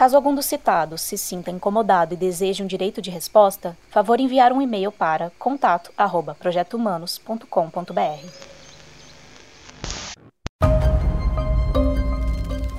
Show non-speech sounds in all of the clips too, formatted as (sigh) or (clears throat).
Caso algum dos citados se sinta incomodado e deseje um direito de resposta, favor enviar um e-mail para contato@projetohumanos.com.br.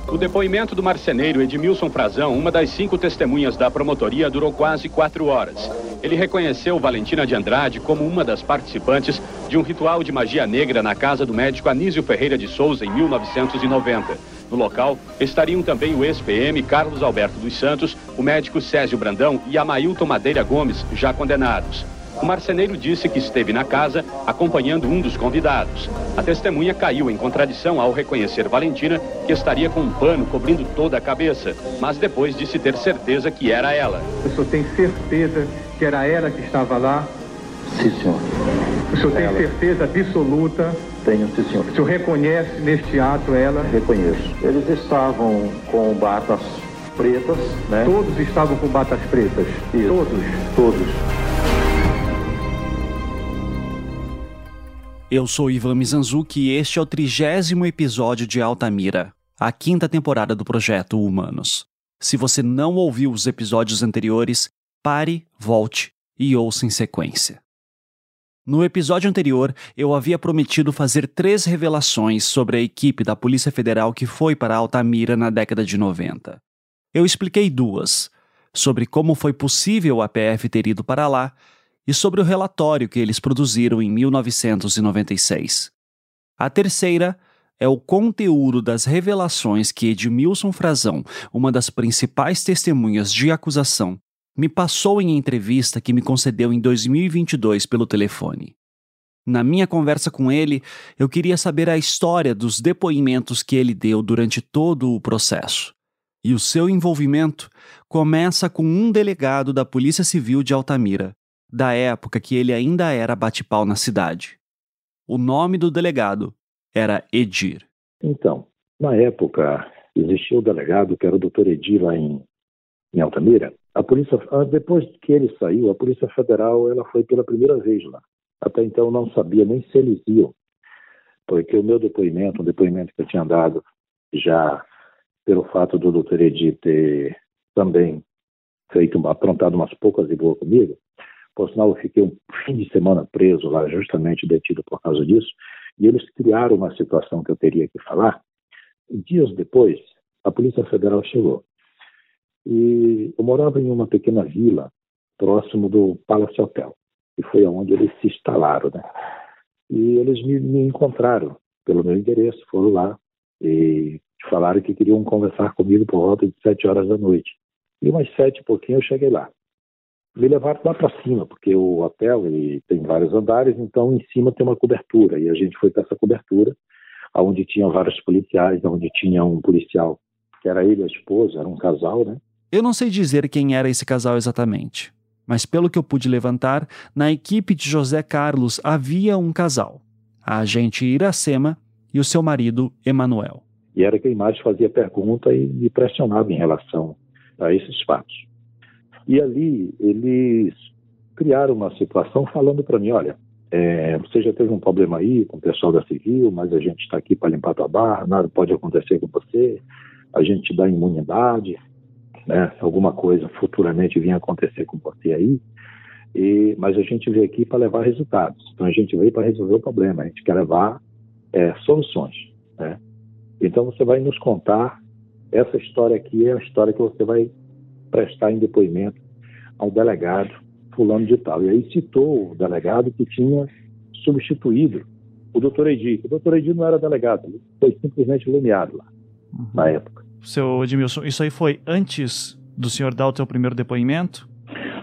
O depoimento do marceneiro Edmilson Frazão, uma das cinco testemunhas da promotoria, durou quase quatro horas. Ele reconheceu Valentina de Andrade como uma das participantes de um ritual de magia negra na casa do médico Anísio Ferreira de Souza em 1990. No local estariam também o ex-PM Carlos Alberto dos Santos, o médico Césio Brandão e Amailton Madeira Gomes, já condenados. O marceneiro disse que esteve na casa acompanhando um dos convidados. A testemunha caiu em contradição ao reconhecer Valentina, que estaria com um pano cobrindo toda a cabeça, mas depois disse ter certeza que era ela. O senhor tem certeza que era ela que estava lá? Sim, senhor. O senhor tem certeza absoluta tenho, sim, senhor. O senhor reconhece neste ato ela? Reconheço. Eles estavam com batas pretas, né? Todos estavam com batas pretas? Isso. Todos? Todos. Eu sou Ivan Mizanzuki e este é o trigésimo episódio de Altamira, a quinta temporada do projeto Humanos. Se você não ouviu os episódios anteriores, pare, volte e ouça em sequência. No episódio anterior, eu havia prometido fazer três revelações sobre a equipe da Polícia Federal que foi para Altamira na década de 90. Eu expliquei duas: sobre como foi possível a PF ter ido para lá e sobre o relatório que eles produziram em 1996. A terceira é o conteúdo das revelações que Edmilson Frazão, uma das principais testemunhas de acusação, me passou em entrevista que me concedeu em 2022 pelo telefone. Na minha conversa com ele, eu queria saber a história dos depoimentos que ele deu durante todo o processo. E o seu envolvimento começa com um delegado da Polícia Civil de Altamira, da época que ele ainda era bate-pau na cidade. O nome do delegado era Edir. Então, na época, existia o delegado que era o doutor Edir lá em, em Altamira, a polícia, ah, depois que ele saiu, a Polícia Federal ela foi pela primeira vez lá. Até então não sabia nem se eles iam, porque o meu depoimento, um depoimento que eu tinha dado já pelo fato do doutor Edi ter também feito, aprontado umas poucas e boas comigo, por sinal eu fiquei um fim de semana preso lá, justamente detido por causa disso, e eles criaram uma situação que eu teria que falar. Dias depois, a Polícia Federal chegou. E eu morava em uma pequena vila próximo do Palace Hotel, que foi aonde eles se instalaram, né? E eles me, me encontraram pelo meu endereço, foram lá e falaram que queriam conversar comigo por volta de sete horas da noite. E umas sete e pouquinho eu cheguei lá. Me levaram lá para cima, porque o hotel ele tem vários andares, então em cima tem uma cobertura. E a gente foi para essa cobertura, onde tinha vários policiais, onde tinha um policial, que era ele e a esposa, era um casal, né? Eu não sei dizer quem era esse casal exatamente, mas pelo que eu pude levantar, na equipe de José Carlos havia um casal, a agente Iracema e o seu marido Emanuel. E era quem mais fazia pergunta e me pressionava em relação a esses fatos. E ali eles criaram uma situação falando para mim, olha, é, você já teve um problema aí com o pessoal da civil, mas a gente está aqui para limpar tua barra, nada pode acontecer com você, a gente te dá imunidade, né? Alguma coisa futuramente vinha acontecer com você aí, e, mas a gente veio aqui para levar resultados. Então a gente veio para resolver o problema, a gente quer levar é, soluções, né? Então você vai nos contar essa história aqui é a história que você vai prestar em depoimento ao delegado fulano de tal. E aí citou o delegado que tinha substituído o doutor Edi. O doutor Edi não era delegado, ele foi simplesmente nomeado lá, uhum. na época seu Edmilson, isso aí foi antes do senhor dar o seu primeiro depoimento?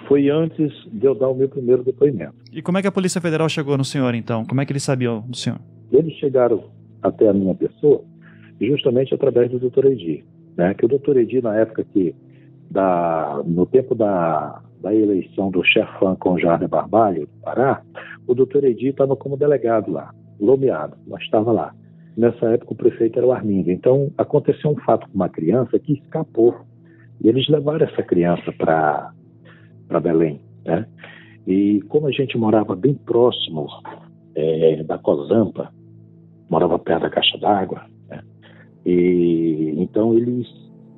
Foi antes de eu dar o meu primeiro depoimento. E como é que a Polícia Federal chegou no senhor, então? Como é que eles sabiam do senhor? Eles chegaram até a minha pessoa justamente através do doutor Edir. Né? Que o doutor Edir, na época que da, no tempo da, da eleição do chefão com Jardim Barbalho, do Pará, o doutor Edi estava como delegado lá, nomeado, mas estava lá. Nessa época o prefeito era o Armindo. Então aconteceu um fato com uma criança que escapou. E eles levaram essa criança para Belém. Né? E como a gente morava bem próximo é, da Cozampa, morava perto da caixa d'água, né? e então eles,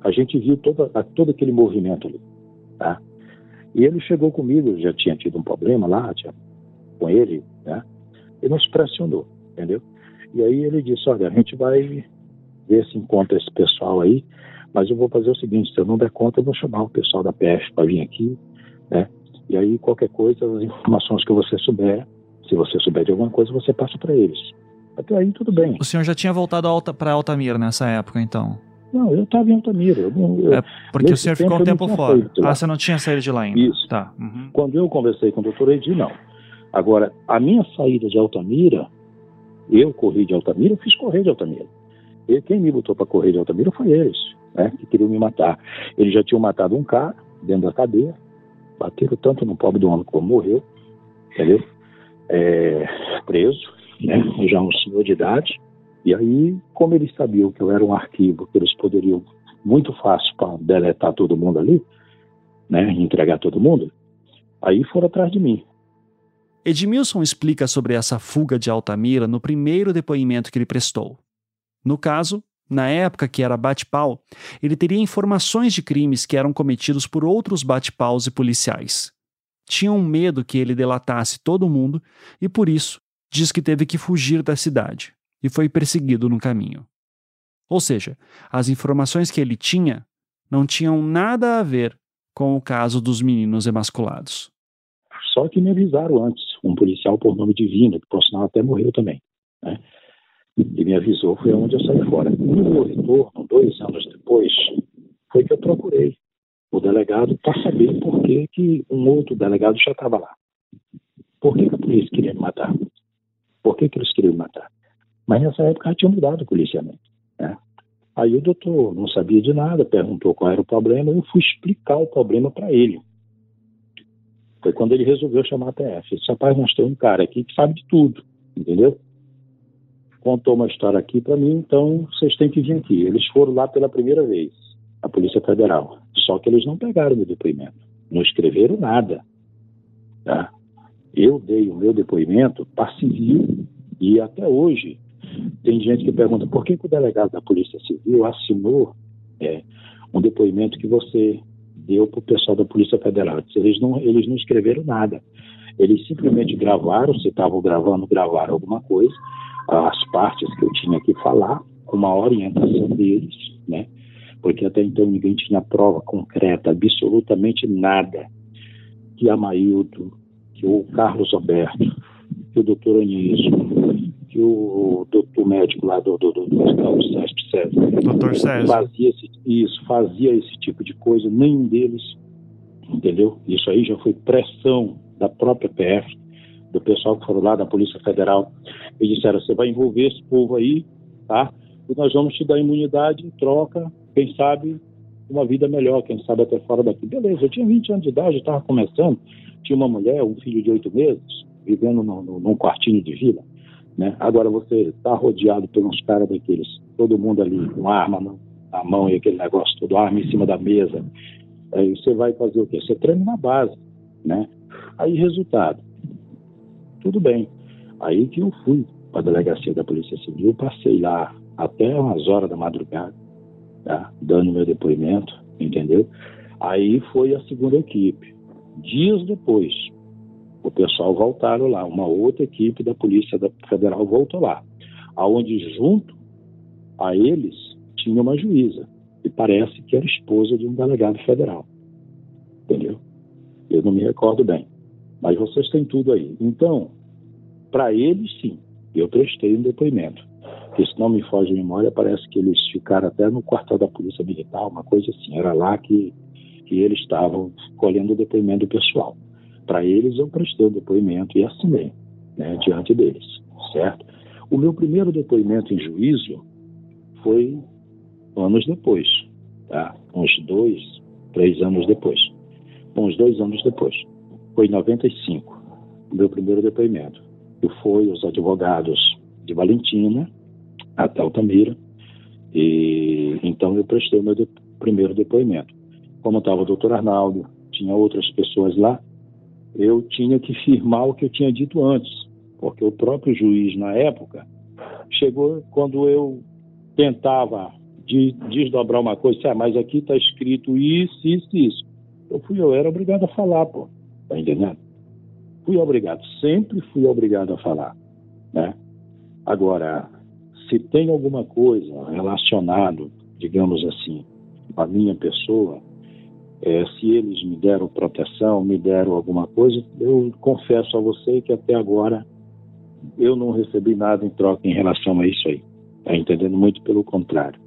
a gente viu toda, todo aquele movimento ali. Tá? E ele chegou comigo, já tinha tido um problema lá tinha, com ele, né? E nos pressionou, entendeu? E aí ele disse, olha, a gente vai ver se encontra esse pessoal aí, mas eu vou fazer o seguinte, se eu não der conta, eu vou chamar o pessoal da PF para vir aqui, né? E aí qualquer coisa, as informações que você souber, se você souber de alguma coisa, você passa para eles. Até aí tudo bem. O senhor já tinha voltado Alta, para Altamira nessa época, então? Não, eu estava em Altamira. Eu, eu, é porque o senhor ficou um tempo fora. Ah, você não tinha saído de lá ainda? Isso. Tá. Uhum. Quando eu conversei com o doutor Edi, não. Agora, a minha saída de Altamira, eu corri de Altamira, eu fiz correr de Altamira. E quem me botou para correr de Altamira foi eles, né, que queriam me matar. Eles já tinham matado um cara dentro da cadeia, bateram tanto no pobre do homem como morreu, entendeu? É, preso, né, já um senhor de idade. E aí, como eles sabiam que eu era um arquivo, que eles poderiam muito fácil para deletar todo mundo ali, né, entregar todo mundo, aí foram atrás de mim. Edmilson explica sobre essa fuga de Altamira no primeiro depoimento que ele prestou. No caso, na época que era bate-pau, ele teria informações de crimes que eram cometidos por outros bate-paus e policiais. Tinham medo que ele delatasse todo mundo e, por isso, diz que teve que fugir da cidade e foi perseguido no caminho. Ou seja, as informações que ele tinha não tinham nada a ver com o caso dos meninos emasculados. Só que me avisaram antes, um policial por nome Divino, que por sinal até morreu também. Né? E me avisou, foi onde eu saí fora. No retorno, dois anos depois, foi que eu procurei o delegado para saber por que, que um outro delegado já estava lá. Por que, que a polícia queria me matar? Por que, que eles queriam me matar? Mas nessa época já tinha mudado o policiamento. Né? Aí o doutor não sabia de nada, perguntou qual era o problema, eu fui explicar o problema para ele. Foi quando ele resolveu chamar a TF. Esse rapaz, nós temos um cara aqui que sabe de tudo, entendeu? Contou uma história aqui para mim, então vocês têm que vir aqui. Eles foram lá pela primeira vez, a Polícia Federal. Só que eles não pegaram meu depoimento, não escreveram nada. Tá? Eu dei o meu depoimento para civil e até hoje tem gente que pergunta por que, que o delegado da Polícia Civil assinou é, um depoimento que você deu para o pessoal da Polícia Federal. Eles não, eles não escreveram nada. Eles simplesmente gravaram, se estavam gravando, gravaram alguma coisa, as partes que eu tinha que falar, com uma orientação deles, né? Porque até então ninguém tinha prova concreta, absolutamente nada, que a Maildo, que o Carlos Alberto, que o doutor Anísio, que o doutor médico lá do, do, do, do hospital do César César doutor César. fazia esse, isso, fazia esse tipo de coisa, nenhum deles, entendeu? Isso aí já foi pressão da própria PF, do pessoal que foram lá da Polícia Federal, e disseram, você vai envolver esse povo aí, tá? E nós vamos te dar imunidade em troca, quem sabe, uma vida melhor, quem sabe até fora daqui. Beleza, eu tinha 20 anos de idade, estava começando, tinha uma mulher, um filho de oito meses, vivendo no, no, num quartinho de vila. Né? Agora você está rodeado por uns caras daqueles, todo mundo ali com arma na, mão e aquele negócio todo, arma em cima da mesa. Aí você vai fazer o quê? Você treina na base, né? Aí, resultado, tudo bem. Aí que eu fui para a delegacia da Polícia Civil, passei lá até umas horas da madrugada, tá? dando meu depoimento, entendeu? Aí foi a segunda equipe. Dias depois, o pessoal voltaram lá, uma outra equipe da Polícia Federal voltou lá, aonde junto a eles tinha uma juíza, e parece que era esposa de um delegado federal. Entendeu? Eu não me recordo bem. Mas vocês têm tudo aí. Então, para eles, sim, eu prestei um depoimento. Que se não me foge a memória, parece que eles ficaram até no quartel da Polícia Militar, uma coisa assim. Era lá que, que eles estavam colhendo o depoimento pessoal. Para eles, eu prestei o depoimento e assinei né, diante deles, certo? O meu primeiro depoimento em juízo foi anos depois, tá? uns dois, três anos depois. Uns dois anos depois. Foi em 95, o meu primeiro depoimento. E foi os advogados de Valentina até Altamira. E então eu prestei o meu de, primeiro depoimento. Como estava o doutor Arnaldo, tinha outras pessoas lá, eu tinha que firmar o que eu tinha dito antes, porque o próprio juiz, na época, chegou quando eu tentava de desdobrar uma coisa, ah, mas aqui está escrito isso, isso, isso. Eu fui, eu era obrigado a falar, pô, tá entendendo? Fui obrigado, sempre fui obrigado a falar, né? Agora, se tem alguma coisa relacionado, digamos assim, à minha pessoa, é, se eles me deram proteção, me deram alguma coisa, eu confesso a você que até agora eu não recebi nada em troca em relação a isso aí. Tá entendendo? Muito pelo contrário.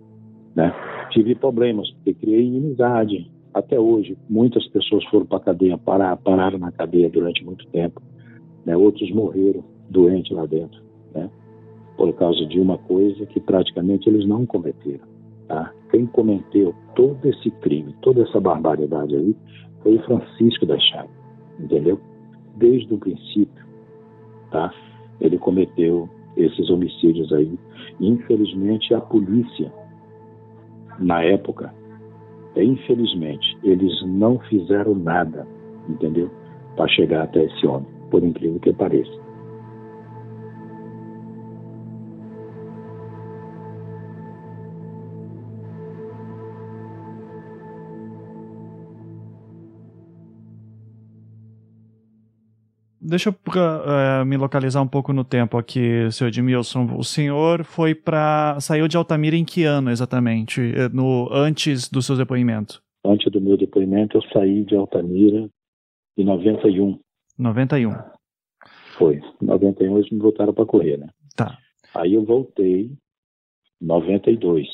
Né? Tive problemas, porque criei inimizade. Até hoje, muitas pessoas foram para a cadeia, parar, pararam na cadeia durante muito tempo. Né? Outros morreram doentes lá dentro, né? por causa de uma coisa que praticamente eles não cometeram. Tá? Quem cometeu todo esse crime, toda essa barbaridade aí, foi o Francisco da Chagas, entendeu? Desde o princípio, tá? Ele cometeu esses homicídios aí. Infelizmente, a polícia, na época, infelizmente, eles não fizeram nada, entendeu? Para chegar até esse homem, por incrível que pareça. Deixa eu uh, me localizar um pouco no tempo aqui, seu Edmilson. O senhor foi para. saiu de Altamira em que ano exatamente? Eh, no, antes do seu depoimento? Antes do meu depoimento, eu saí de Altamira em 91. 91. Foi. Em 91 eles me voltaram para correr, né? Tá. Aí eu voltei em 92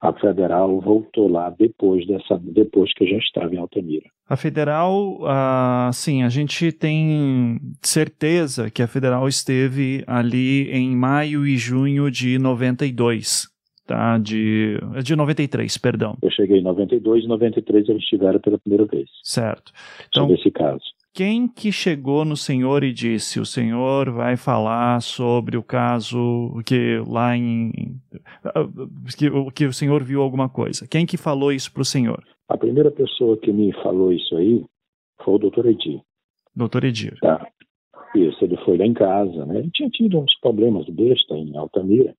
a federal voltou lá depois dessa depois que eu já estava em Altamira. A federal, uh, sim, a gente tem certeza que a federal esteve ali em maio e junho de 92. Tá, de, de 93, perdão. Eu cheguei em 92 e 93 eles estiveram pela primeira vez. Certo. Então, sobre esse caso quem que chegou no senhor e disse: o senhor vai falar sobre o caso que lá em. que, que o senhor viu alguma coisa? Quem que falou isso para o senhor? A primeira pessoa que me falou isso aí foi o doutor Edir. Doutor Edir. Tá. Isso, ele foi lá em casa, né? Ele tinha tido uns problemas besta em Altamira.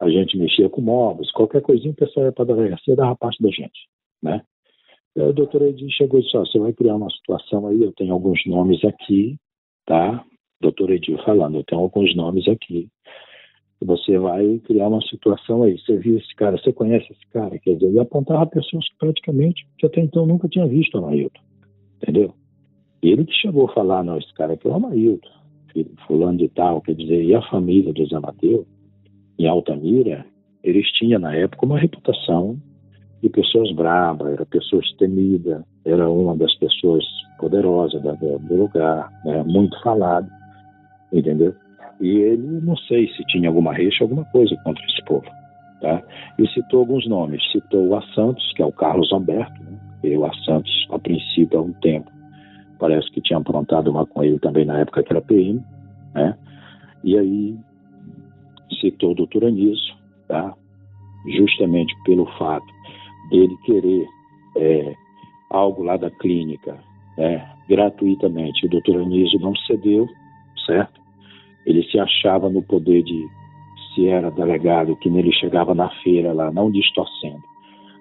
A gente mexia com móveis, qualquer coisinha o pessoal ia para a delegacia dava parte da gente, né? E aí o doutor chegou e disse, você vai criar uma situação aí, eu tenho alguns nomes aqui, tá? Doutor Edir falando, eu tenho alguns nomes aqui. Você vai criar uma situação aí. Você viu esse cara, você conhece esse cara? Quer dizer, e apontava pessoas que praticamente, que até então nunca tinha visto o Amailton. Entendeu? Ele que chegou a falar, não, esse cara aqui é o Amailton, filho fulano de tal, quer dizer, e a família do Zé Mateu, em Altamira, eles tinham na época uma reputação de pessoas bravas, era pessoas temidas, era uma das pessoas poderosas do lugar, né, muito falado, entendeu? E ele, não sei se tinha alguma rixa, alguma coisa contra esse povo, tá? E citou alguns nomes, citou o A Santos, que é o Carlos Alberto, né? e o A Santos, a princípio, há um tempo, parece que tinha aprontado uma com ele também na época que era PM, né? E aí citou o doutor Anísio, tá? Justamente pelo fato ele querer é, algo lá da clínica né, gratuitamente. O doutor Anísio não cedeu, certo? Ele se achava no poder de, se era delegado, que nele chegava na feira lá, não distorcendo,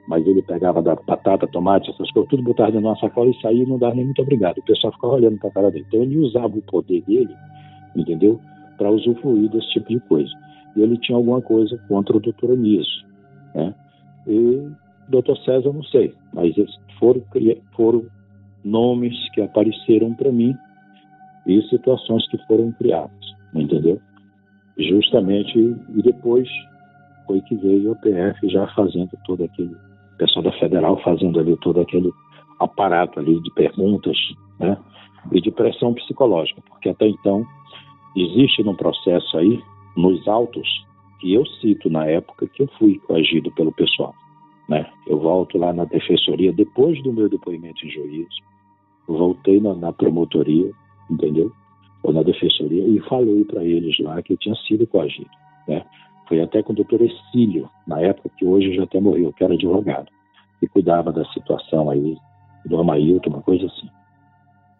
mas ele pegava da batata, tomate, essas coisas, tudo botava dentro de uma sacola e saía e não dava nem muito obrigado. O pessoal ficava olhando para a cara dele. Então ele usava o poder dele, entendeu? Para usufruir desse tipo de coisa. E ele tinha alguma coisa contra o doutor Anísio, né? E Dr. César, não sei, mas foram, foram nomes que apareceram para mim e situações que foram criadas, entendeu? Justamente, e depois foi que veio o PF já fazendo todo aquele, o pessoal da Federal fazendo ali todo aquele aparato ali de perguntas, né? E de pressão psicológica, porque até então existe no processo aí, nos autos, que eu cito na época que eu fui coagido pelo pessoal né? Eu volto lá na defensoria depois do meu depoimento em juízo, voltei na, na promotoria, entendeu? Ou na defensoria e falei para eles lá que eu tinha sido coagido, né? Foi até com o doutor Exílio, na época que hoje já até morreu, que era advogado, e cuidava da situação aí do Amailton, uma coisa assim.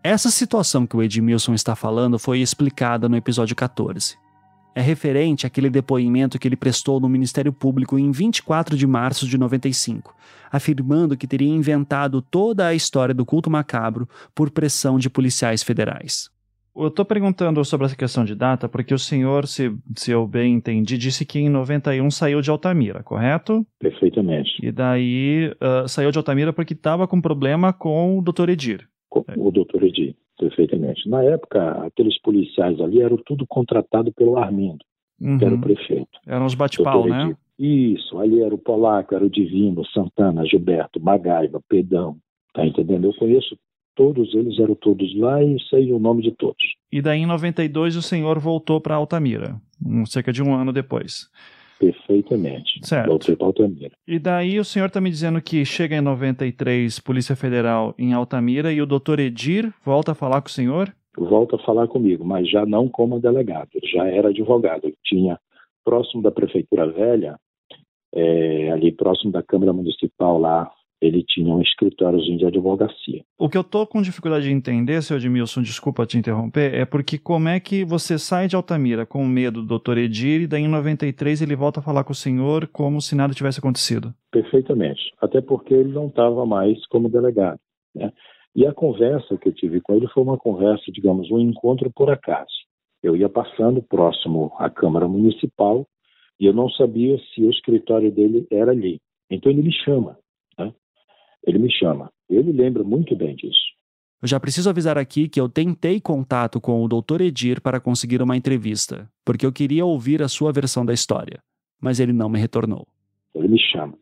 Essa situação que o Edmilson está falando foi explicada no episódio 14 é referente àquele depoimento que ele prestou no Ministério Público em 24 de março de 95, afirmando que teria inventado toda a história do culto macabro por pressão de policiais federais. Eu estou perguntando sobre essa questão de data porque o senhor, se, se eu bem entendi, disse que em 91 saiu de Altamira, correto? Perfeitamente. E daí uh, saiu de Altamira porque estava com problema com o Dr. Edir. Com o Dr. Edir. Perfeitamente. Na época, aqueles policiais ali eram tudo contratado pelo Armindo, uhum. que era o uhum. prefeito. Eram os bate-pau, né? Isso, ali era o Polaco, era o Divino, Santana, Gilberto, Magaiva, Pedão, tá entendendo? Eu conheço todos eles, eram todos lá e sei o nome de todos. E daí em 92 o senhor voltou para Altamira, um, cerca de um ano depois. Perfeitamente. Certo. Voltei para Altamira. E daí o senhor está me dizendo que chega em 93, Polícia Federal em Altamira, e o doutor Edir volta a falar com o senhor? Volta a falar comigo, mas já não como delegado, ele já era advogado. Ele tinha, próximo da Prefeitura Velha, é, ali próximo da Câmara Municipal lá, ele tinha um escritóriozinho de advocacia. O que eu tô com dificuldade de entender, seu Edmilson, desculpa te interromper, é porque como é que você sai de Altamira com medo do doutor Edir e daí em 93 ele volta a falar com o senhor como se nada tivesse acontecido? Perfeitamente. Até porque ele não estava mais como delegado. Né? E a conversa que eu tive com ele foi uma conversa, digamos, um encontro por acaso. Eu ia passando próximo à Câmara Municipal e eu não sabia se o escritório dele era ali. Então ele me chama ele me chama. Ele lembra muito bem disso. Eu já preciso avisar aqui que eu tentei contato com o Dr. Edir para conseguir uma entrevista, porque eu queria ouvir a sua versão da história, mas ele não me retornou. Ele me chama.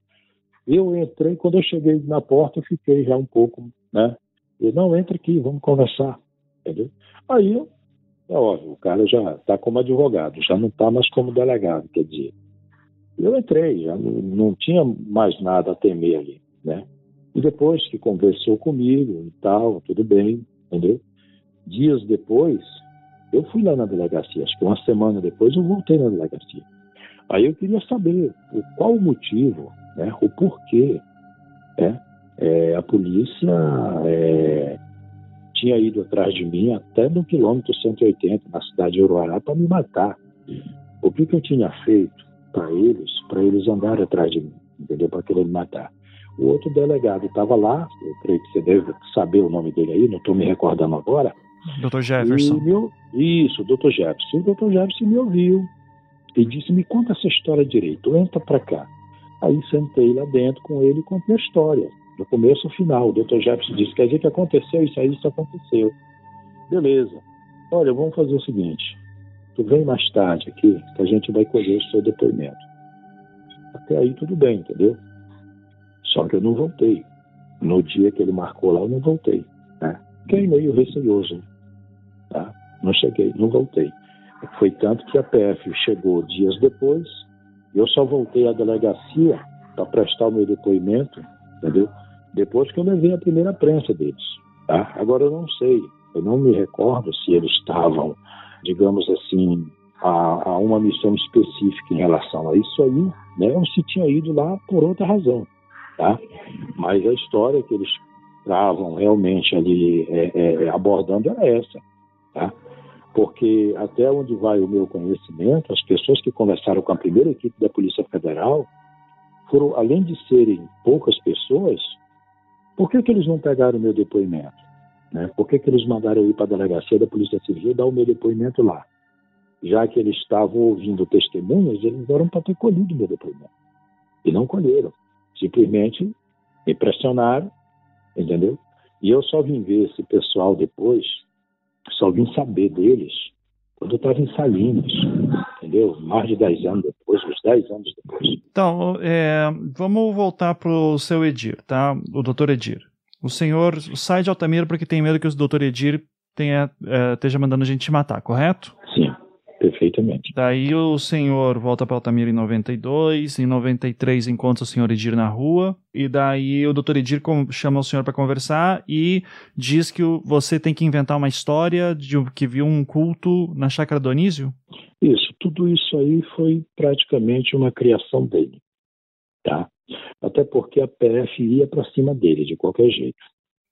Eu entrei, quando eu cheguei na porta, eu fiquei já um pouco, né? Ele, não, entra aqui, vamos conversar, entendeu? Aí, é óbvio, o cara já está como advogado, já não está mais como delegado, quer dizer. Eu entrei, já não, não tinha mais nada a temer ali, né? E depois que conversou comigo e tal, tudo bem, entendeu? Dias depois, eu fui lá na delegacia, acho que uma semana depois eu voltei na delegacia. Aí eu queria saber o, qual o motivo, né, o porquê né, é, a polícia é, tinha ido atrás de mim até no quilômetro 180, na cidade de Uruará, para me matar. O que, que eu tinha feito para eles, para eles andarem atrás de mim, entendeu? Para querer me matar. O outro delegado estava lá, eu creio que você deve saber o nome dele aí, não estou me recordando agora. Dr. Jefferson. Meu, isso, Dr. Jefferson. O Dr. Jefferson me ouviu e disse: Me conta essa história direito, entra para cá. Aí sentei lá dentro com ele e contei a história, do começo ao final. O Dr. Jefferson disse: Quer dizer que aconteceu isso aí, isso aconteceu. Beleza. Olha, vamos fazer o seguinte: tu vem mais tarde aqui, que a gente vai colher o seu depoimento. Até aí tudo bem, entendeu? Só que eu não voltei. No dia que ele marcou lá, eu não voltei. Né? Fiquei meio receoso. Tá? Não cheguei, não voltei. Foi tanto que a PF chegou dias depois, eu só voltei à delegacia para prestar o meu depoimento, entendeu? Depois que eu levei a primeira prensa deles. Tá? Agora eu não sei, eu não me recordo se eles estavam, digamos assim, a, a uma missão específica em relação a isso aí, né? Ou se tinha ido lá por outra razão tá? Mas a história que eles estavam realmente ali é, é, é, abordando era essa, tá? Porque até onde vai o meu conhecimento, as pessoas que conversaram com a primeira equipe da Polícia Federal foram, além de serem poucas pessoas, por que, que eles não pegaram o meu depoimento? Né? Por que, que eles mandaram eu ir para a delegacia da Polícia Civil dar o meu depoimento lá? Já que eles estavam ouvindo testemunhas, eles eram para ter colhido meu depoimento. E não colheram. Simplesmente me pressionaram, entendeu? E eu só vim ver esse pessoal depois, só vim saber deles quando eu estava em Salinas, entendeu? Mais de 10 anos depois, uns 10 anos depois. Então, é, vamos voltar para o seu Edir, tá? O doutor Edir. O senhor sai de Altamira porque tem medo que o doutor Edir tenha, é, esteja mandando a gente te matar, correto? Sim, Perfeitamente. Daí o senhor volta para Altamira em 92, em 93 encontra o senhor Edir na rua, e daí o doutor Edir chama o senhor para conversar e diz que você tem que inventar uma história de que viu um culto na Chácara Donísio? Isso, tudo isso aí foi praticamente uma criação dele, tá? Até porque a PF ia para cima dele de qualquer jeito.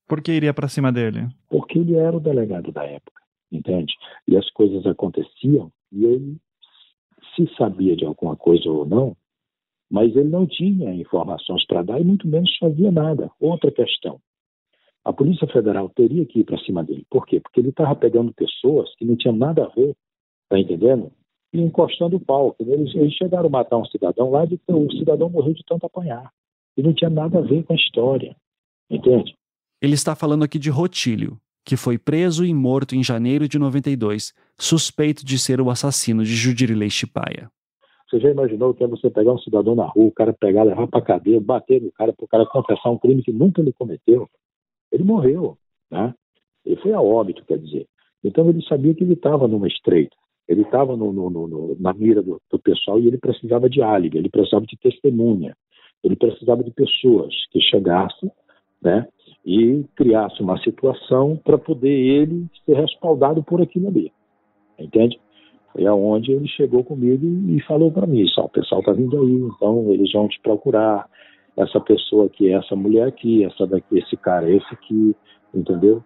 Por que iria para cima dele? Porque ele era o delegado da época, entende? E as coisas aconteciam e ele se sabia de alguma coisa ou não, mas ele não tinha informações para dar e muito menos fazia nada. Outra questão. A Polícia Federal teria que ir para cima dele. Por quê? Porque ele estava pegando pessoas que não tinham nada a ver, tá entendendo? E encostando o pau. Eles, eles chegaram a matar um cidadão lá e o cidadão morreu de tanto apanhar. E não tinha nada a ver com a história. Entende? Ele está falando aqui de Rotílio, que foi preso e morto em janeiro de 92, suspeito de ser o assassino de Judirilei Chipaia. Você já imaginou que é você pegar um cidadão na rua, o cara pegar, levar para cadeia, bater no cara para o cara confessar um crime que nunca ele cometeu? Ele morreu, né? Ele foi a óbito, quer dizer. Então ele sabia que ele estava numa estreita, ele estava na mira do, do, pessoal e ele precisava de álibi, ele precisava de testemunha, ele precisava de pessoas que chegassem, né? e criasse uma situação para poder ele ser respaldado por aquilo ali. Entende? Foi aonde ele chegou comigo e falou para mim: só o pessoal está vindo aí, então eles vão te procurar. Essa pessoa aqui, essa mulher aqui, essa daqui, esse cara, esse aqui, entendeu?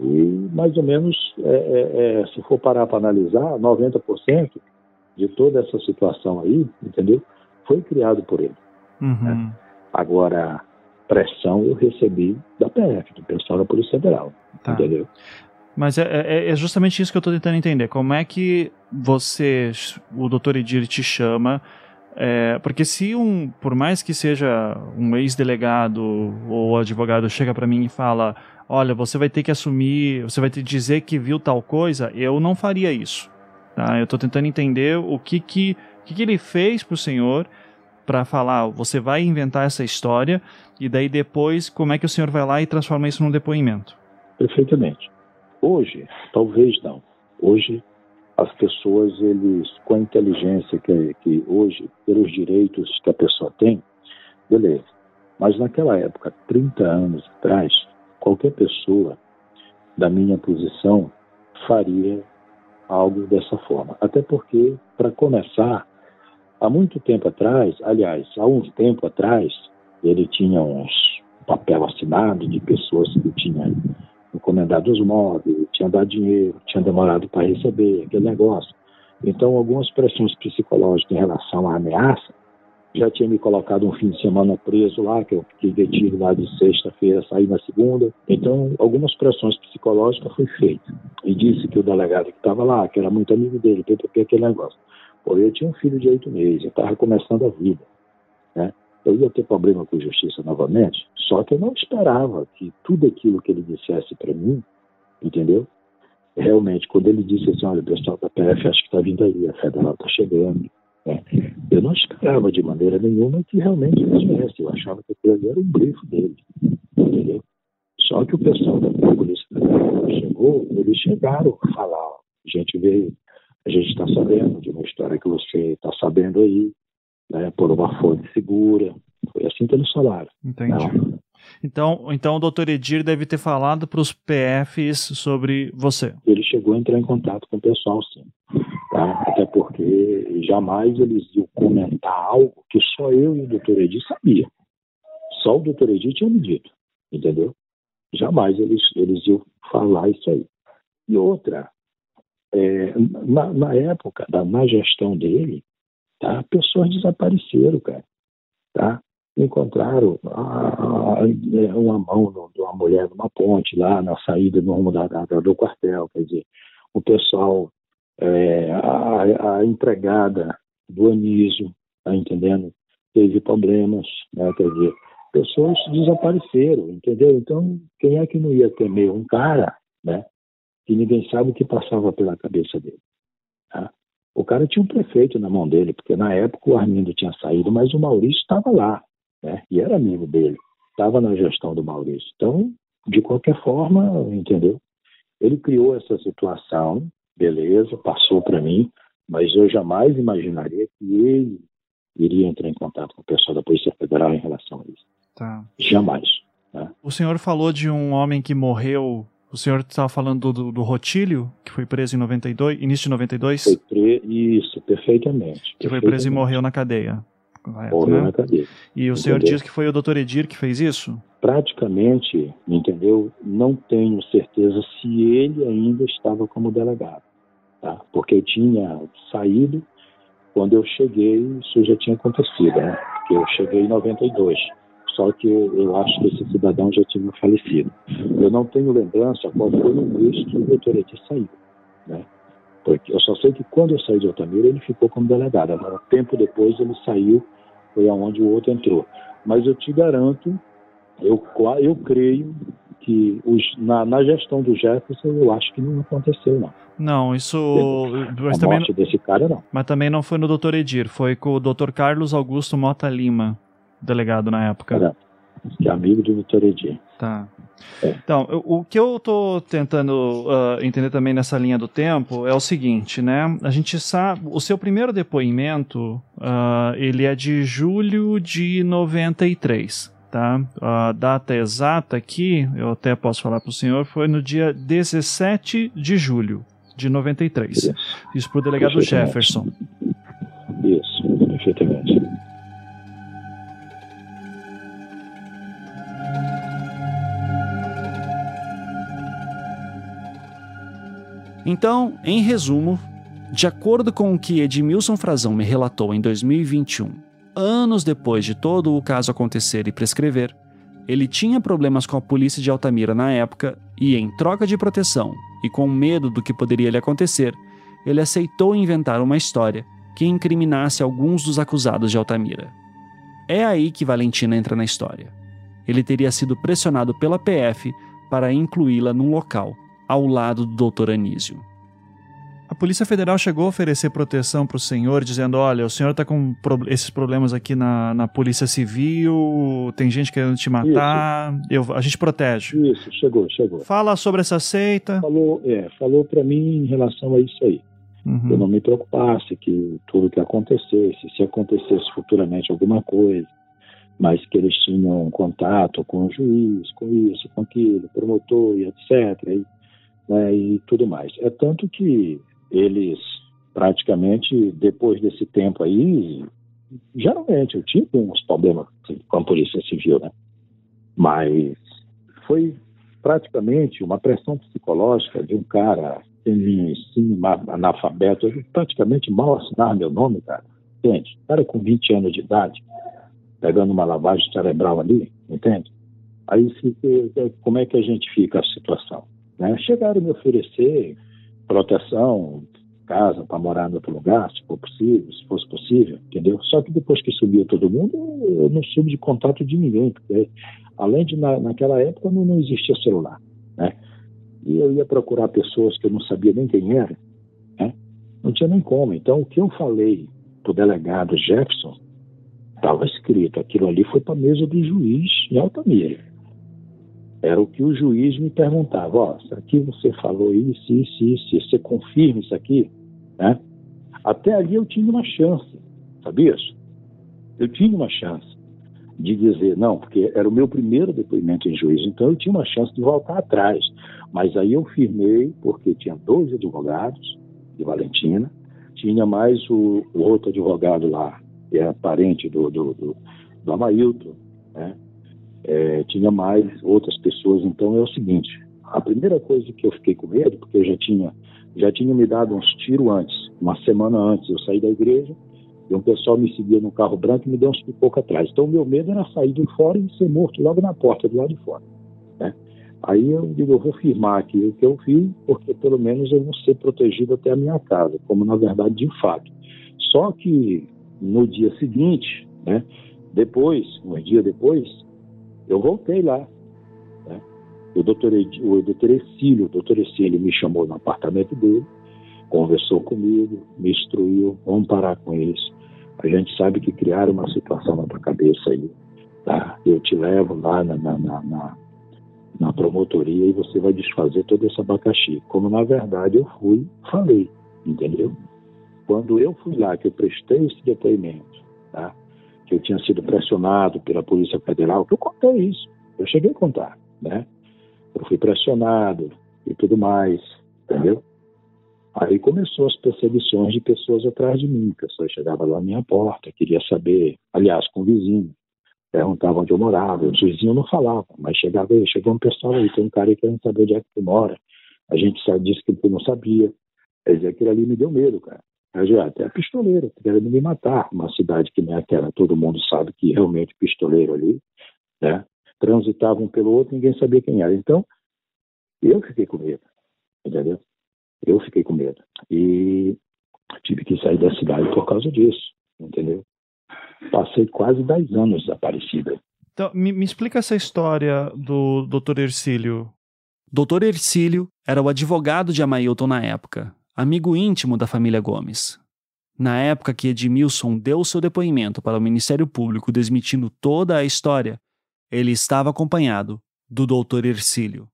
E mais ou menos, é, é, é, se for parar para analisar, 90% de toda essa situação aí, entendeu? Foi criado por ele. Uhum. Né? Agora, pressão eu recebi da PF, do pessoal da Polícia Federal. Tá. Entendeu? Mas é, é, é, justamente isso que eu estou tentando entender. Como é que você, o doutor Edir, te chama? É, porque se um, por mais que seja um ex-delegado ou advogado chega para mim e fala, olha, você vai ter que assumir, você vai ter que dizer que viu tal coisa, eu não faria isso. Tá? Eu estou tentando entender o que que, que, que ele fez para o senhor para falar, você vai inventar essa história e daí depois como é que o senhor vai lá e transforma isso num depoimento? Perfeitamente. Hoje, talvez não. Hoje as pessoas eles com a inteligência que, que hoje pelos direitos que a pessoa tem, beleza. Mas naquela época, 30 anos atrás, qualquer pessoa da minha posição faria algo dessa forma. Até porque, para começar, Há muito tempo atrás, aliás, há um tempo atrás, ele tinha uns papel assinado de pessoas que tinham encomendado os móveis, tinham dado dinheiro, tinham demorado para receber, aquele negócio. Então, algumas pressões psicológicas em relação à ameaça, já tinha me colocado um fim de semana preso lá, que eu fiquei detido lá de sexta-feira, saí na segunda. Então, algumas pressões psicológicas foi feita. E disse que o delegado que estava lá, que era muito amigo dele, PPP, aquele negócio. Pô, eu tinha um filho de oito meses, eu estava começando a vida. Né? Eu ia ter problema com justiça novamente, só que eu não esperava que tudo aquilo que ele dissesse para mim, entendeu? Realmente, quando ele disse assim, olha, o pessoal da PF acho que está vindo aí, a federal está chegando. Né? Eu não esperava de maneira nenhuma que realmente ele viesse. Eu achava que aquele era um brifo dele, entendeu? Só que o pessoal da Polícia Federal chegou, eles chegaram a falar, a gente veio a gente está sabendo de uma história que você está sabendo aí, né, por uma fonte segura. Foi assim que eles falaram. Entendi. Não. Então, então o doutor Edir deve ter falado para os PFs sobre você. Ele chegou a entrar em contato com o pessoal, sim. Tá? Até porque jamais eles iam comentar algo que só eu e o doutor Edir sabia. Só o doutor Edir tinha me dito, entendeu? Jamais eles, eles iam falar isso aí. E outra, é, na, na, época, da, na gestão dele, tá, pessoas desapareceram, cara. Tá? Encontraram a, a, é, uma mão de uma mulher numa ponte lá na saída no rumo da, da, do quartel. Quer dizer, o pessoal, é, a, a, empregada do Anísio, tá entendendo? Teve problemas, né? Quer dizer, pessoas desapareceram, entendeu? Então, quem é que não ia temer um cara, né? Que ninguém sabe o que passava pela cabeça dele. Tá? O cara tinha um prefeito na mão dele, porque na época o Armindo tinha saído, mas o Maurício estava lá, né? e era amigo dele, estava na gestão do Maurício. Então, de qualquer forma, entendeu? Ele criou essa situação, beleza, passou para mim, Mas eu jamais imaginaria que ele iria entrar em contato com o pessoal da Polícia Federal em relação a isso. Tá. Jamais. Né? O senhor falou de um homem que morreu. O senhor estava falando do, do Rotílio, que foi preso em 92, início de 92? Foi pre... Isso, perfeitamente. Que foi preso e morreu na cadeia. Correto, Morreu né? na cadeia. E o senhor Entendeu? diz que foi o doutor Edir que fez isso? Praticamente, entendeu? Não tenho certeza se ele ainda estava como delegado, tá? Porque eu tinha saído quando eu cheguei, isso já tinha acontecido, né? Porque eu cheguei em 92. Só que eu, eu acho que esse cidadão já tinha falecido. Eu não tenho lembrança qual foi o mês que o doutor Edir saiu, né? Porque eu só sei que quando eu saí de Altamira, ele ficou como delegado. Agora, tempo depois, ele saiu, foi aonde o outro entrou. Mas eu te garanto, eu, eu creio que os, na, na gestão do Jefferson, eu acho que não aconteceu, não. Não, isso. Mas a também, morte desse cara, não. mas também não foi no doutor Edir, foi com o doutor Carlos Augusto Mota Lima, delegado na época. Que é amigo do doutor Edir. Tá. É. Então, eu- o que eu tô tentando ah, entender também nessa linha do tempo é o seguinte, né? A gente sabe, o seu primeiro depoimento, ah, ele é de julho de 93, tá? A data exata aqui, eu até posso falar para o senhor, foi no dia 17 de julho de 93. Isso, Isso para o delegado. Jefferson. isso perfeitamente. Então, em resumo, de acordo com o que Edmilson Frazão me relatou em 2021, anos depois de todo o caso acontecer e prescrever, ele tinha problemas com a polícia de Altamira na época e, em troca de proteção e com medo do que poderia lhe acontecer, ele aceitou inventar uma história que incriminasse alguns dos acusados de Altamira. É aí que Valentina entra na história. Ele teria sido pressionado pela PF para incluí-la num local ao lado do Dr. Anísio. A Polícia Federal chegou a oferecer proteção para o senhor, dizendo: olha, o senhor está com pro- esses problemas aqui na, na Polícia Civil, tem gente querendo te matar, eu- a gente protege. Isso, chegou, chegou. Fala sobre essa seita. Falou, é, falou para mim em relação a isso aí. Uhum. eu não me preocupasse que tudo que acontecesse, se acontecesse futuramente alguma coisa, mas que eles tinham contato com o juiz, com isso, com aquilo, promotor e etc. E, né, e tudo mais. É tanto que eles praticamente depois desse tempo aí, geralmente eu tive uns problemas com a polícia civil, né? Mas foi praticamente uma pressão psicológica de um cara semi-analfabeto, eu praticamente mal assinar meu nome, cara. Entende? Cara com 20 anos de idade, pegando uma lavagem cerebral ali, entende? Aí como é que a gente fica a situação? Né? Chegaram a me oferecer proteção, casa para morar em outro lugar, se for possível, se fosse possível, entendeu? Só que depois que subiu todo mundo, eu não soube de contato de ninguém, porque além de na, naquela época não, não existia celular, né? E eu ia procurar pessoas que eu não sabia nem quem era, né? Não tinha nem como. Então o que eu falei pro delegado Jefferson estava escrito, aquilo ali foi para mesa do juiz em Altamira. Era o que o juiz me perguntava, ó, isso aqui você falou isso, isso, isso, isso, você confirma isso aqui, né? Até ali eu tinha uma chance, sabia isso? Eu tinha uma chance de dizer, não, porque era o meu primeiro depoimento em juízo, então eu tinha uma chance de voltar atrás. Mas aí eu firmei, porque tinha dois advogados de Valentina, tinha mais o, o outro advogado lá, que é parente do, do, do, do Amailton, né? É, tinha mais outras pessoas. Então é o seguinte: a primeira coisa que eu fiquei com medo, porque eu já tinha, já tinha me dado uns tiros antes, uma semana antes eu saí da igreja, e um pessoal me seguia no carro branco e me deu uns pipoca atrás. Então o meu medo era sair de fora e ser morto logo na porta, do lado de fora. Né? Aí eu digo, eu vou firmar aqui o que eu vi, porque pelo menos eu vou ser protegido até a minha casa, como na verdade de fato. Só que no dia seguinte, né, depois, um dia depois, eu voltei lá. Né? O doutor, o doutor Exílio, o doutor me chamou no apartamento dele, conversou comigo, me instruiu, vamos parar com isso. A gente sabe que criaram uma situação na tua cabeça aí. Tá? Eu te levo lá na, na, na, na, na promotoria e você vai desfazer todo esse abacaxi. Como na verdade eu fui, falei, entendeu? Quando eu fui lá, que eu prestei esse depoimento, tá? Que eu tinha sido pressionado pela Polícia Federal, eu contei isso, eu cheguei a contar, né? Eu fui pressionado e tudo mais, entendeu? Aí começou as perseguições de pessoas atrás de mim, pessoas chegavam lá na minha porta, queria saber, aliás, com o vizinho, perguntavam onde eu morava, os vizinhos não falavam, mas chegava aí, chegou um pessoal aí, tem um cara aí querendo saber onde é que tu mora, a gente disse que tu não sabia, quer dizer, aquilo ali me deu medo, cara. Até a pistoleiro, querendo me matar, uma cidade que nem aquela, todo mundo sabe que realmente pistoleiro ali, né? Transitavam um pelo outro, ninguém sabia quem era. Então, eu fiquei com medo, entendeu? Eu fiquei com medo. E tive que sair da cidade por causa disso, entendeu? Passei quase 10 anos desaparecida. Então, me, me explica essa história do Dr. Ercílio. Dr. Ercílio era o advogado de Amailton na época, amigo íntimo da família Gomes. Na época que Edmilson deu seu depoimento para o Ministério Público desmentindo toda a história, ele estava acompanhado do Dr. Ercílio.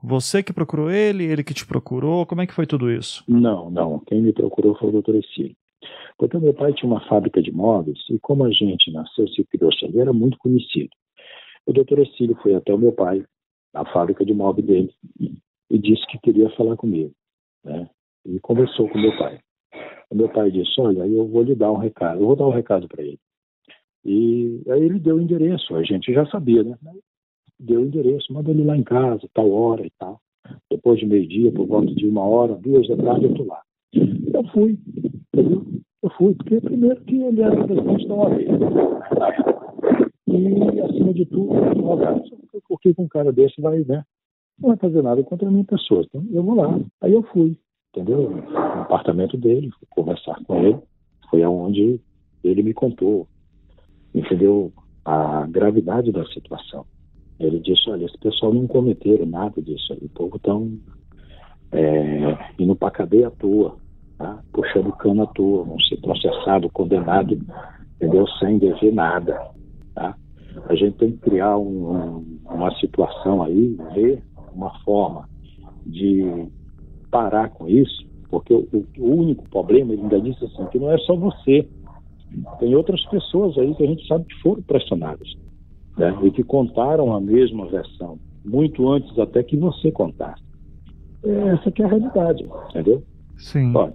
Você que procurou ele, ele que te procurou, como é que foi tudo isso? Não, não. Quem me procurou foi o doutor Essílio. Porque meu pai tinha uma fábrica de móveis e como a gente nasceu se criou ali, era muito conhecido. O doutor Essílio foi até o meu pai, na fábrica de móveis dele, e disse que queria falar comigo. Né? E conversou com meu pai. O meu pai disse, olha, eu vou lhe dar um recado, eu vou dar um recado para ele. E aí ele deu o endereço, a gente já sabia, né? deu o endereço, manda ele lá em casa, tal hora e tal. Depois de meio-dia, por volta de uma hora, duas da tarde, eu tô lá. Eu fui, entendeu? Eu fui, porque primeiro que ele era presidente da OAB. E, acima de tudo, advogado. Por que um cara desse vai, né? Não vai fazer nada contra a minha pessoa. Então, eu vou lá. Aí eu fui, entendeu? No apartamento dele, conversar com ele. Foi aonde ele me contou, entendeu? A gravidade da situação. Ele disse, olha, esse pessoal não cometeram nada disso. O povo estão é, indo para cadeia à toa, tá? puxando cano à toa, vão ser processados, condenados, entendeu? Sem dever nada. Tá? A gente tem que criar um, uma situação aí, ver uma forma de parar com isso, porque o, o único problema, ele ainda disse assim, que não é só você, tem outras pessoas aí que a gente sabe que foram pressionadas né? e que contaram a mesma versão, muito antes até que você contasse. Essa que é a realidade, entendeu? Sim. Olha,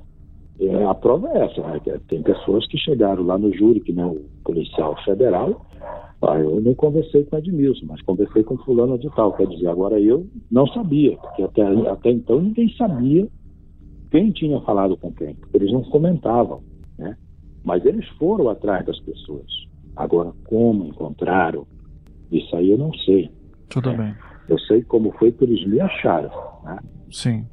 é, a prova é essa, né? tem pessoas que chegaram lá no júri, que não o policial federal, ah, eu não conversei com Edmilson, mas conversei com fulano de tal, quer dizer, agora eu não sabia, porque até, até então ninguém sabia quem tinha falado com quem, eles não comentavam, né? Mas eles foram atrás das pessoas. Agora, como encontraram, isso aí eu não sei. Tudo é. bem. Eu sei como foi que eles me acharam. Né? Sim.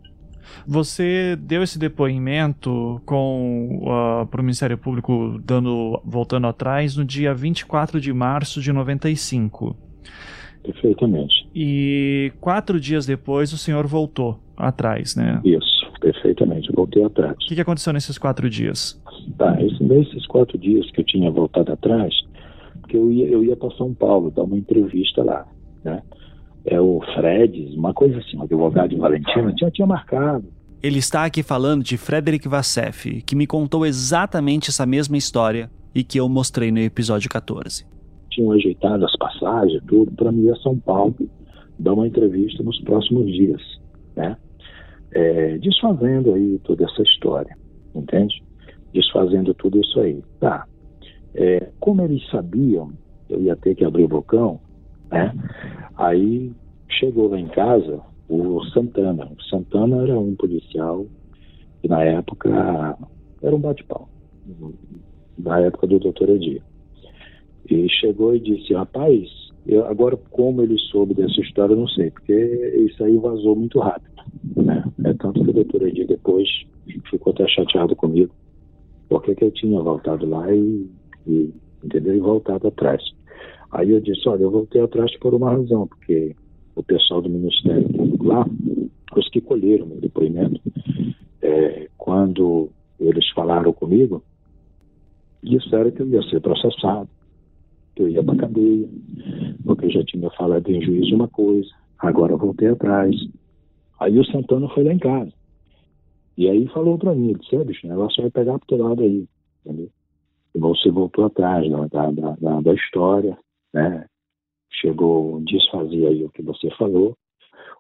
Você deu esse depoimento com uh, para o Ministério Público dando voltando atrás no dia 24 de março de 95. Perfeitamente. E quatro dias depois o senhor voltou atrás, né? Isso, perfeitamente. Voltei atrás. O que, que aconteceu nesses quatro dias? Tá, esse, nesses quatro dias que eu tinha voltado atrás, porque eu ia, eu ia para São Paulo dar uma entrevista lá, né? É o Fred, uma coisa assim, um advogado de Valentina, tinha, tinha marcado. Ele está aqui falando de Frederic Vassef, que me contou exatamente essa mesma história e que eu mostrei no episódio 14. Tinham ajeitado as passagens, tudo, para mim ir a São Paulo dar uma entrevista nos próximos dias, né? É, desfazendo aí toda essa história, entende? Desfazendo tudo isso aí. Tá, é, como eles sabiam eu ia ter que abrir o bocão, né? Aí chegou lá em casa o Santana. O Santana era um policial que na época era um bate-pau, na época do doutor Edir. E chegou e disse, rapaz, eu, agora como ele soube dessa história, eu não sei, porque isso aí vazou muito rápido. Né? É tanto que o doutor Edir depois ficou até chateado comigo, porque que eu tinha voltado lá e e, entendeu? E voltado atrás. Aí eu disse, olha, eu voltei atrás por uma razão, porque o pessoal do Ministério Público lá, os que colheram meu depoimento, é, quando eles falaram comigo, disseram que eu ia ser processado, que eu ia para cadeia, porque eu já tinha falado em juízo uma coisa, agora eu voltei atrás. Aí o Santana foi lá em casa. E aí falou para mim, disse, é, bicho, o negócio vai pegar pro teu lado aí, entendeu? Você voltou atrás da, da, da, da história, né? Chegou a desfazer aí o que você falou,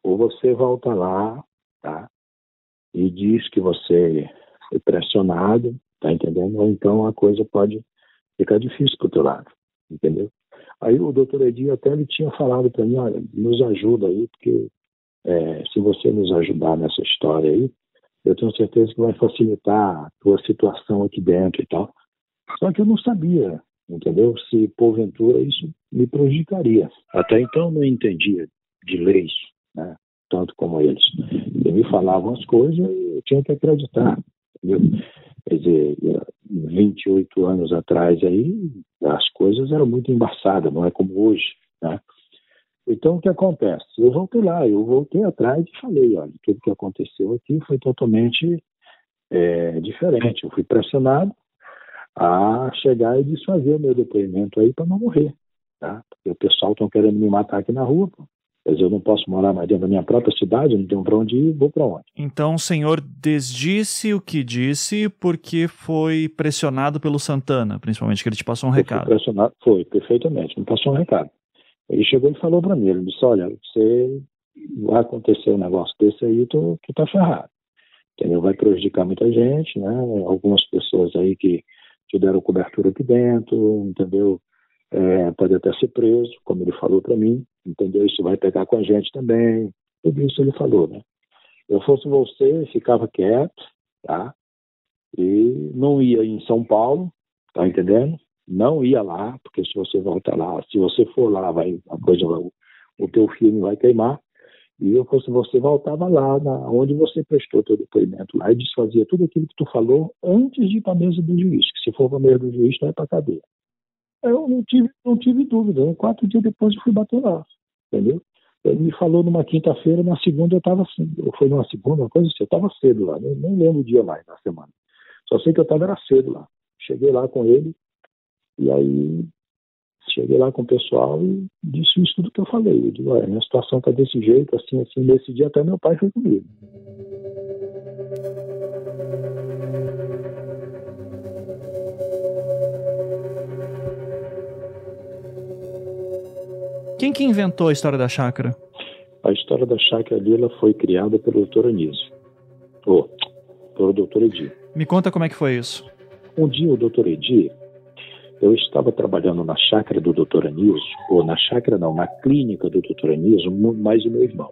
ou você volta lá, tá? E diz que você foi pressionado, tá entendendo? Ou então a coisa pode ficar difícil pro teu lado, entendeu? Aí o doutor Edinho até ele tinha falado para mim, olha, nos ajuda aí, porque é, se você nos ajudar nessa história aí, eu tenho certeza que vai facilitar a tua situação aqui dentro e tal. Só que eu não sabia, entendeu? Se porventura isso me prejudicaria. Até então não entendia de leis, né? tanto como eles. Eles me falavam as coisas e eu tinha que acreditar. Entendeu? Quer dizer, 28 anos atrás aí, as coisas eram muito embaçadas, não é como hoje, né? Então, o que acontece? Eu voltei lá, eu voltei atrás e falei, olha, tudo que aconteceu aqui foi totalmente é, diferente. Eu fui pressionado a chegar e desfazer o meu depoimento aí para não morrer, tá? Porque o pessoal estão querendo me matar aqui na rua, pô. Mas eu não posso morar mais dentro da minha própria cidade, não tenho para onde ir, vou para onde. Então o senhor desdisse o que disse porque foi pressionado pelo Santana, principalmente, que ele te passou um eu recado. Pressionado, foi, perfeitamente, me passou um recado. Ele chegou e falou para mim, ele disse, olha, você vai acontecer um negócio desse aí, tu, tu tá ferrado. Entendeu? Vai prejudicar muita gente, né? Algumas pessoas aí que te deram cobertura aqui dentro, entendeu? É, pode até ser preso, como ele falou para mim, entendeu? Isso vai pegar com a gente também. Tudo isso ele falou, né? Eu fosse você, ficava quieto, tá? E não ia em São Paulo, tá entendendo? Não ia lá, porque se você voltar lá, se você for lá, vai a coisa, o teu filme vai queimar. E eu você voltava lá, na, onde você prestou teu depoimento lá e desfazia tudo aquilo que tu falou antes de ir para a mesa do juiz. Que se for para a mesa do juiz, tu vai para cadeia. Eu não tive, não tive dúvida. Quatro dias depois eu fui bater lá, entendeu? Ele me falou numa quinta-feira, na segunda eu estava assim, ou foi numa segunda, uma coisa assim, eu estava cedo lá, nem, nem lembro o dia mais na semana. Só sei que eu estava era cedo lá. Cheguei lá com ele, e aí cheguei lá com o pessoal e disse isso tudo que eu falei. Eu digo, olha, minha situação está desse jeito, assim, assim, nesse dia até meu pai foi comigo. Quem que inventou a história da chácara? A história da chácara ali ela foi criada pelo Dr. Anísio. Ou, pelo Dr. Edir. Me conta como é que foi isso. Um dia o Dr. Edir, eu estava trabalhando na chácara do Dr. Anísio, ou na chácara não, na clínica do Dr. Anísio, mais o meu irmão.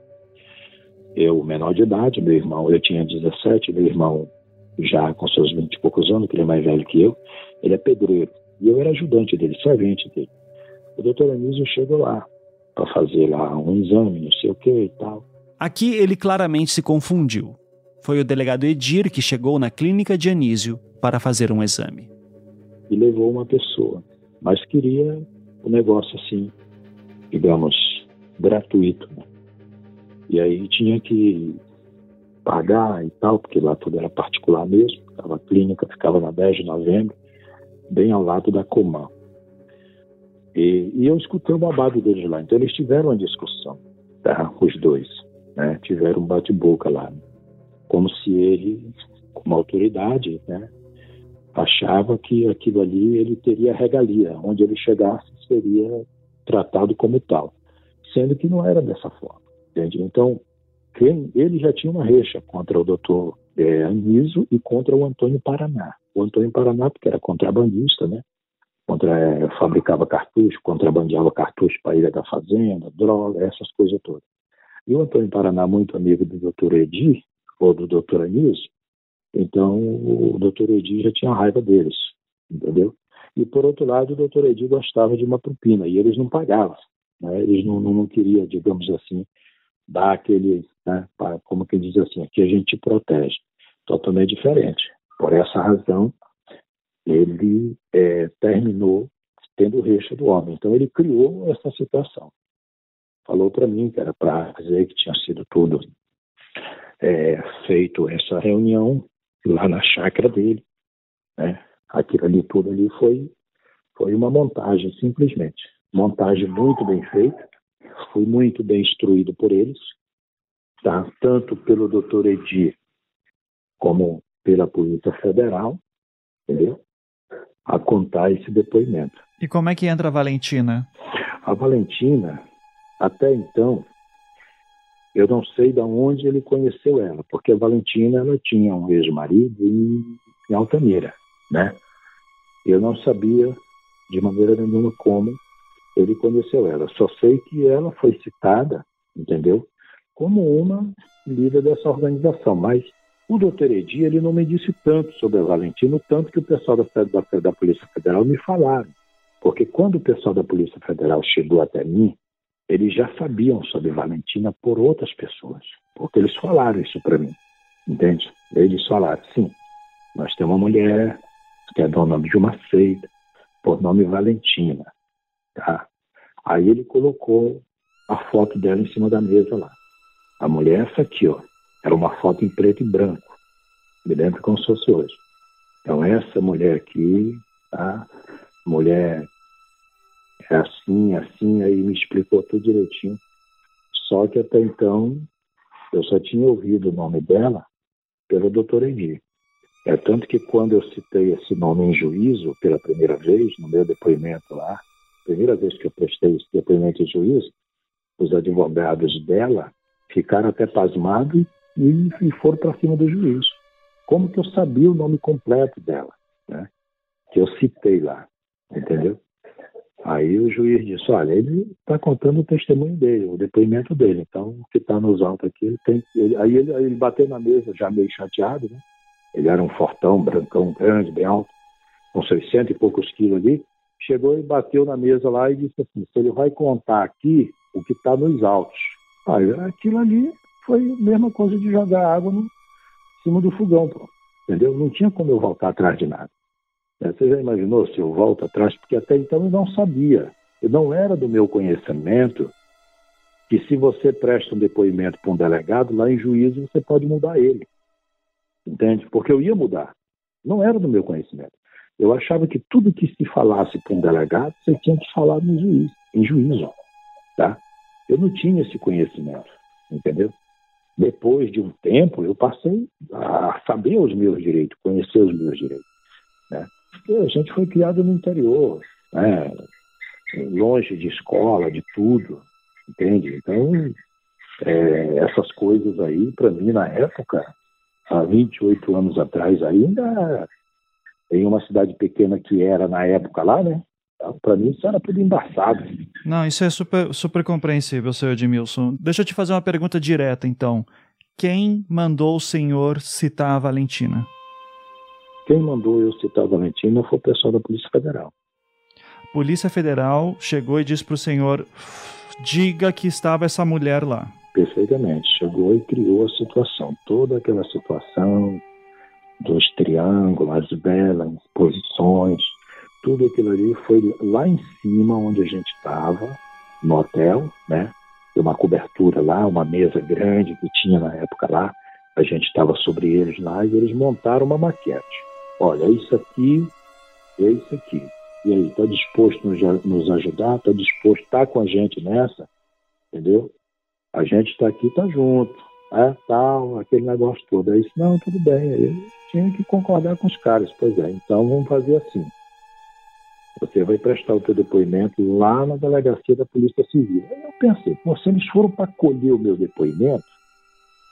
Eu, menor de idade, meu irmão, eu tinha 17, meu irmão já com seus 20 e poucos anos, que ele é mais velho que eu, ele é pedreiro. E eu era ajudante dele, servente dele. O doutor Anísio chegou lá para fazer lá um exame, não sei o que e tal. Aqui ele claramente se confundiu. Foi o delegado Edir que chegou na clínica de Anísio para fazer um exame. E levou uma pessoa, mas queria o um negócio assim, digamos, gratuito. Né? E aí tinha que pagar e tal, porque lá tudo era particular mesmo. A clínica ficava na 10 de novembro, bem ao lado da Comam. E, e, eu escutei o babado deles lá. Então eles tiveram uma discussão, tá? os dois. Né? Tiveram um bate-boca lá. Como se ele, como autoridade, né? Achava que aquilo ali ele teria regalia. Onde ele chegasse seria tratado como tal. Sendo que não era dessa forma. Entende? Então, ele já tinha uma recha contra o doutor é, Aniso e contra o Antônio Paraná. O Antônio Paraná, porque era contrabandista, né? contra, é, fabricava cartucho, contrabandeava cartucho para a Ilha da Fazenda, droga, essas coisas todas. E o Antônio Paraná, muito amigo do doutor Edi, ou do doutor Anísio, então o doutor Edi já tinha raiva deles, entendeu? E por outro lado, o doutor Edi gostava de uma propina, e eles não pagavam, né? eles não, não, não queriam, digamos assim, dar aquele, né, pra, como que diz assim, aqui a gente protege. Totalmente diferente. Por essa razão, ele é, terminou tendo recha do homem. Então ele criou essa situação. Falou para mim que era para dizer que tinha sido tudo é, feito essa reunião lá na chácara dele. Né? Aquilo ali, tudo ali foi, foi uma montagem, simplesmente. Montagem muito bem feita. Fui muito bem instruído por eles, tá? tanto pelo doutor Edir como pela Polícia Federal, entendeu? A contar esse depoimento. E como é que entra a Valentina? A Valentina, até então, eu não sei de onde ele conheceu ela, porque a Valentina ela tinha um ex-marido em, em Altamira, né? Eu não sabia de maneira nenhuma como ele conheceu ela. Só sei que ela foi citada, entendeu? Como uma líder dessa organização. Mas o doutor Edi, ele não me disse tanto sobre a Valentina, tanto que o pessoal da, da, da Polícia Federal me falaram. Porque quando o pessoal da Polícia Federal chegou até mim, eles já sabiam sobre Valentina por outras pessoas. Porque eles falaram isso para mim. Entende? Eles falaram, sim, nós temos uma mulher que é dona de uma seita, por nome Valentina. Tá? Aí ele colocou a foto dela em cima da mesa lá. A mulher essa aqui, ó. Era uma foto em preto e branco. Me lembro como se fosse hoje. Então essa mulher aqui, tá? Mulher é assim, assim, aí me explicou tudo direitinho. Só que até então eu só tinha ouvido o nome dela pelo doutor Edir. É tanto que quando eu citei esse nome em juízo pela primeira vez, no meu depoimento lá, primeira vez que eu prestei esse depoimento em juízo, os advogados dela ficaram até pasmados e, e foram para cima do juiz. Como que eu sabia o nome completo dela, né? Que eu citei lá, entendeu? Aí o juiz disse, olha, ele está contando o testemunho dele, o depoimento dele. Então, o que está nos autos aqui, ele tem. Ele, aí ele, ele bateu na mesa, já meio chateado, né? Ele era um fortão, brancão, grande, bem alto, com 600 e poucos quilos ali. Chegou e bateu na mesa lá e disse assim: se ele vai contar aqui o que está nos autos. Aí, aquilo ali foi a mesma coisa de jogar água no cima do fogão, pô. entendeu? Não tinha como eu voltar atrás de nada. É, você já imaginou se eu volto atrás? Porque até então eu não sabia. Eu não era do meu conhecimento que se você presta um depoimento para um delegado, lá em juízo você pode mudar ele. Entende? Porque eu ia mudar. Não era do meu conhecimento. Eu achava que tudo que se falasse para um delegado, você tinha que falar no juiz, em juízo. Tá? Eu não tinha esse conhecimento, entendeu? Depois de um tempo, eu passei a saber os meus direitos, conhecer os meus direitos. Né? Porque a gente foi criado no interior, né? longe de escola, de tudo, entende? Então, é, essas coisas aí, para mim, na época, há 28 anos atrás ainda, em uma cidade pequena que era na época lá, né? Então, para mim isso era tudo embaçado. Não, isso é super, super compreensível, seu Edmilson. Deixa eu te fazer uma pergunta direta, então. Quem mandou o senhor citar a Valentina? Quem mandou eu citar Valentina foi o pessoal da Polícia Federal. Polícia Federal chegou e disse para o senhor: diga que estava essa mulher lá. Perfeitamente. Chegou e criou a situação. Toda aquela situação dos triângulos, as belas posições, tudo aquilo ali foi lá em cima onde a gente estava, no hotel, né? Tem uma cobertura lá, uma mesa grande que tinha na época lá. A gente estava sobre eles lá e eles montaram uma maquete. Olha, isso aqui, é isso aqui. E aí, está disposto a nos ajudar? Está disposto a estar tá com a gente nessa? Entendeu? a gente está aqui, está junto, é, tal, aquele negócio todo. Aí não, tudo bem. Aí eu tinha que concordar com os caras, pois é, então vamos fazer assim. Você vai prestar o seu depoimento lá na delegacia da Polícia Civil. Aí eu pensei, se eles foram para colher o meu depoimento,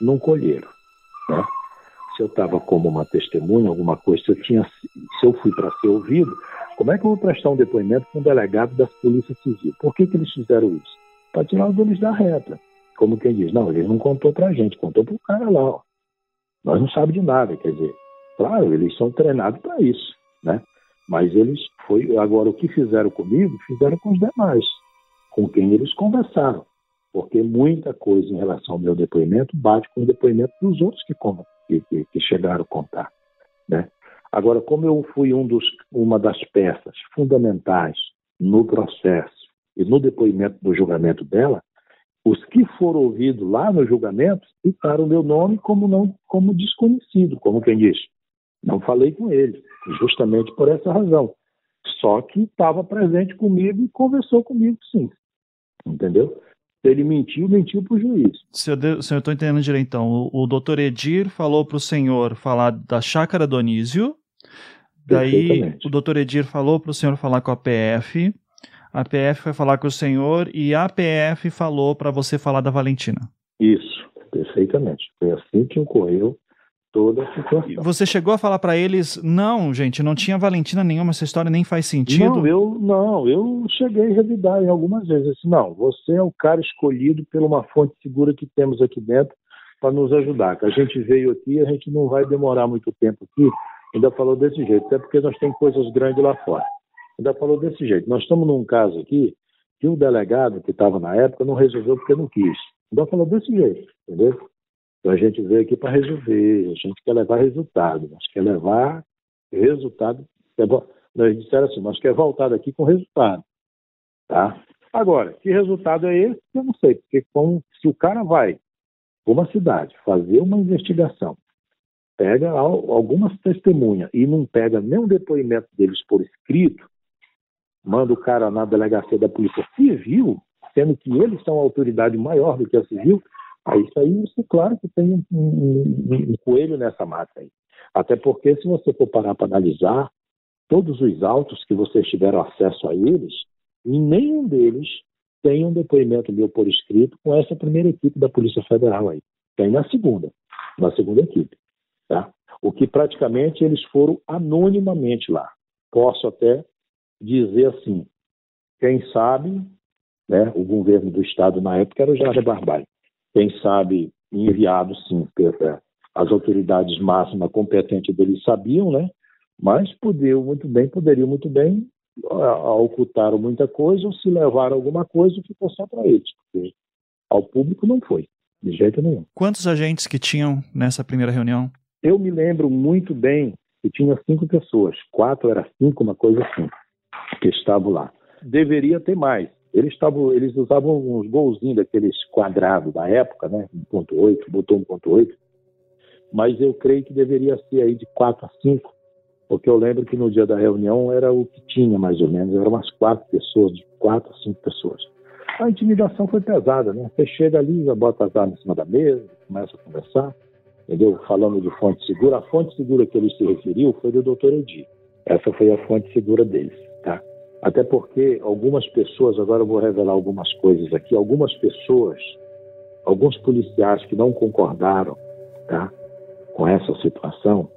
não colheram. Né? Se eu estava como uma testemunha, alguma coisa, se eu, tinha, se eu fui para ser ouvido, como é que eu vou prestar um depoimento com um delegado da Polícia Civil? Por que, que eles fizeram isso? Para tirar os deles da reta como quem diz, não, ele não contou pra gente, contou pro cara lá, ó. Nós não sabemos de nada, quer dizer, claro, eles são treinados para isso, né? Mas eles foi agora o que fizeram comigo, fizeram com os demais, com quem eles conversaram, porque muita coisa em relação ao meu depoimento bate com o depoimento dos outros que, que, que chegaram a contar, né? Agora, como eu fui um dos, uma das peças fundamentais no processo e no depoimento do julgamento dela, os que foram ouvidos lá no julgamento citaram meu nome como não como desconhecido, como quem diz. Não falei com eles, justamente por essa razão. Só que estava presente comigo e conversou comigo, sim. Entendeu? Ele mentiu, mentiu para o juiz. Se eu estou entendendo direito, então, o, o doutor Edir falou para o senhor falar da chácara Donísio, daí o doutor Edir falou para o senhor falar com a PF, a PF foi falar com o senhor e a PF falou para você falar da Valentina. Isso, perfeitamente. Foi assim que ocorreu toda a situação. Você chegou a falar para eles, não, gente, não tinha Valentina nenhuma, essa história nem faz sentido? Não, eu não, eu cheguei a revidar em algumas vezes. Disse, não, você é o cara escolhido por uma fonte segura que temos aqui dentro para nos ajudar. Que a gente veio aqui, a gente não vai demorar muito tempo aqui. Ainda falou desse jeito, até porque nós temos coisas grandes lá fora. Ainda falou desse jeito. Nós estamos num caso aqui que o delegado que estava na época não resolveu porque não quis. Ainda falou desse jeito, entendeu? Então a gente veio aqui para resolver, a gente quer levar resultado, nós quer levar resultado. Nós disseram assim, nós quer voltar daqui com resultado. Tá? Agora, que resultado é esse? Eu não sei, porque como, se o cara vai para uma cidade fazer uma investigação, pega algumas testemunhas e não pega o depoimento deles por escrito, manda o cara na delegacia da Polícia Civil, sendo que eles são a autoridade maior do que a civil, Aí isso aí, isso, claro que tem um, um, um coelho nessa mata aí. Até porque se você for parar para analisar, todos os autos que vocês tiveram acesso a eles, nenhum deles tem um depoimento meu por escrito com essa primeira equipe da Polícia Federal aí. Tem na segunda, na segunda equipe. Tá? O que praticamente eles foram anonimamente lá. Posso até dizer assim, quem sabe, né, o governo do estado na época era o Jair Barbalho quem sabe enviado sim, as autoridades máximas competentes deles sabiam, né? Mas poderiam muito bem, poderiam muito bem ocultaram muita coisa ou se levaram alguma coisa ficou só para eles, porque ao público não foi, de jeito nenhum. Quantos agentes que tinham nessa primeira reunião? Eu me lembro muito bem que tinha cinco pessoas, quatro era cinco, uma coisa assim, que estavam lá. Deveria ter mais, eles, tavam, eles usavam uns golzinhos daqueles quadrados da época, né? 1.8, botou 1.8. Mas eu creio que deveria ser aí de 4 a 5, porque eu lembro que no dia da reunião era o que tinha, mais ou menos. Eram umas quatro pessoas, de 4 a 5 pessoas. A intimidação foi pesada, né? Você chega ali, já bota as armas em cima da mesa, começa a conversar, entendeu? Falando de fonte segura. A fonte segura que ele se referiu foi do doutor Edir. Essa foi a fonte segura deles? Até porque algumas pessoas, agora eu vou revelar algumas coisas aqui, algumas pessoas, alguns policiais que não concordaram tá, com essa situação,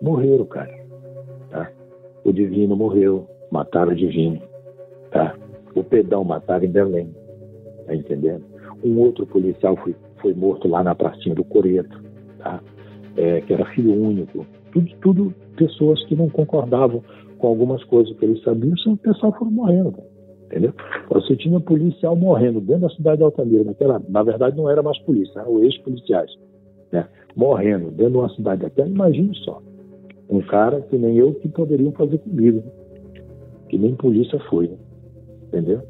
morreram, cara. Tá? O Divino morreu, mataram o Divino. Tá? O Pedão mataram em Belém. Tá entendendo? Um outro policial foi, foi morto lá na pracinha do Coreto, tá? É, que era filho único. Tudo, tudo pessoas que não concordavam com algumas coisas que eles sabiam, o pessoal foram morrendo. Entendeu? Você tinha policial morrendo dentro da cidade de Altamira, naquela, na verdade não era mais polícia, eram ex-policiais, né? morrendo dentro de uma cidade daquela, imagine só. Um cara que nem eu que poderiam fazer comigo, né? que nem polícia foi, né? entendeu?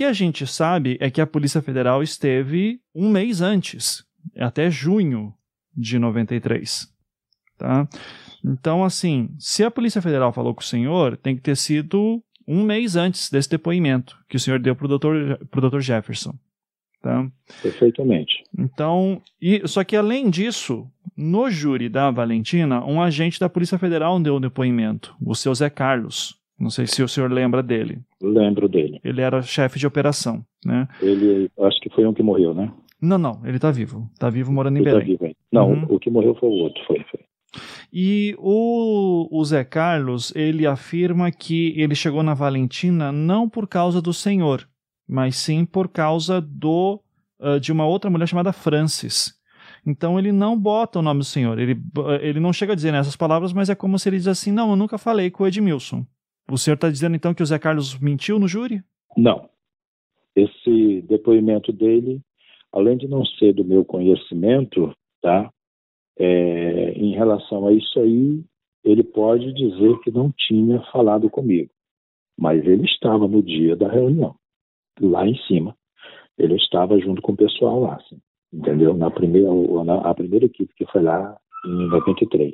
Que a gente sabe é que a Polícia Federal esteve um mês antes, até junho de 93. Tá? Então, assim, se a Polícia Federal falou com o senhor, tem que ter sido um mês antes desse depoimento que o senhor deu para o doutor, doutor Jefferson. Tá? Perfeitamente. Então, e, só que além disso, no júri da Valentina, um agente da Polícia Federal deu um depoimento, o seu Zé Carlos. Não sei se o senhor lembra dele. Lembro dele. Ele era chefe de operação, né? Ele, acho que foi um que morreu, né? Não, não, ele tá vivo. Tá vivo morando em ele tá Belém. Tá vivo, não, uhum. o que morreu foi o outro, foi, foi. E o, o Zé Carlos, ele afirma que ele chegou na Valentina não por causa do senhor, mas sim por causa do uh, de uma outra mulher chamada Francis. Então ele não bota o nome do senhor. Ele, ele não chega a dizer nessas palavras, mas é como se ele diz assim: não, eu nunca falei com o Edmilson. O senhor está dizendo então que o Zé Carlos mentiu no júri? Não. Esse depoimento dele, além de não ser do meu conhecimento, tá? É, em relação a isso aí, ele pode dizer que não tinha falado comigo. Mas ele estava no dia da reunião, lá em cima. Ele estava junto com o pessoal lá, assim, entendeu? Na primeira, na, a primeira equipe que foi lá em 93.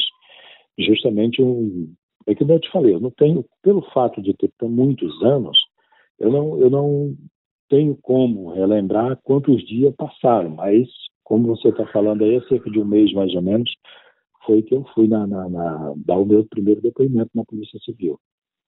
Justamente um. É que eu te falei, eu não tenho, pelo fato de ter muitos anos, eu não, eu não tenho como relembrar quantos dias passaram, mas como você está falando aí, há cerca de um mês mais ou menos, foi que eu fui na, na, na, dar o meu primeiro depoimento na Polícia Civil,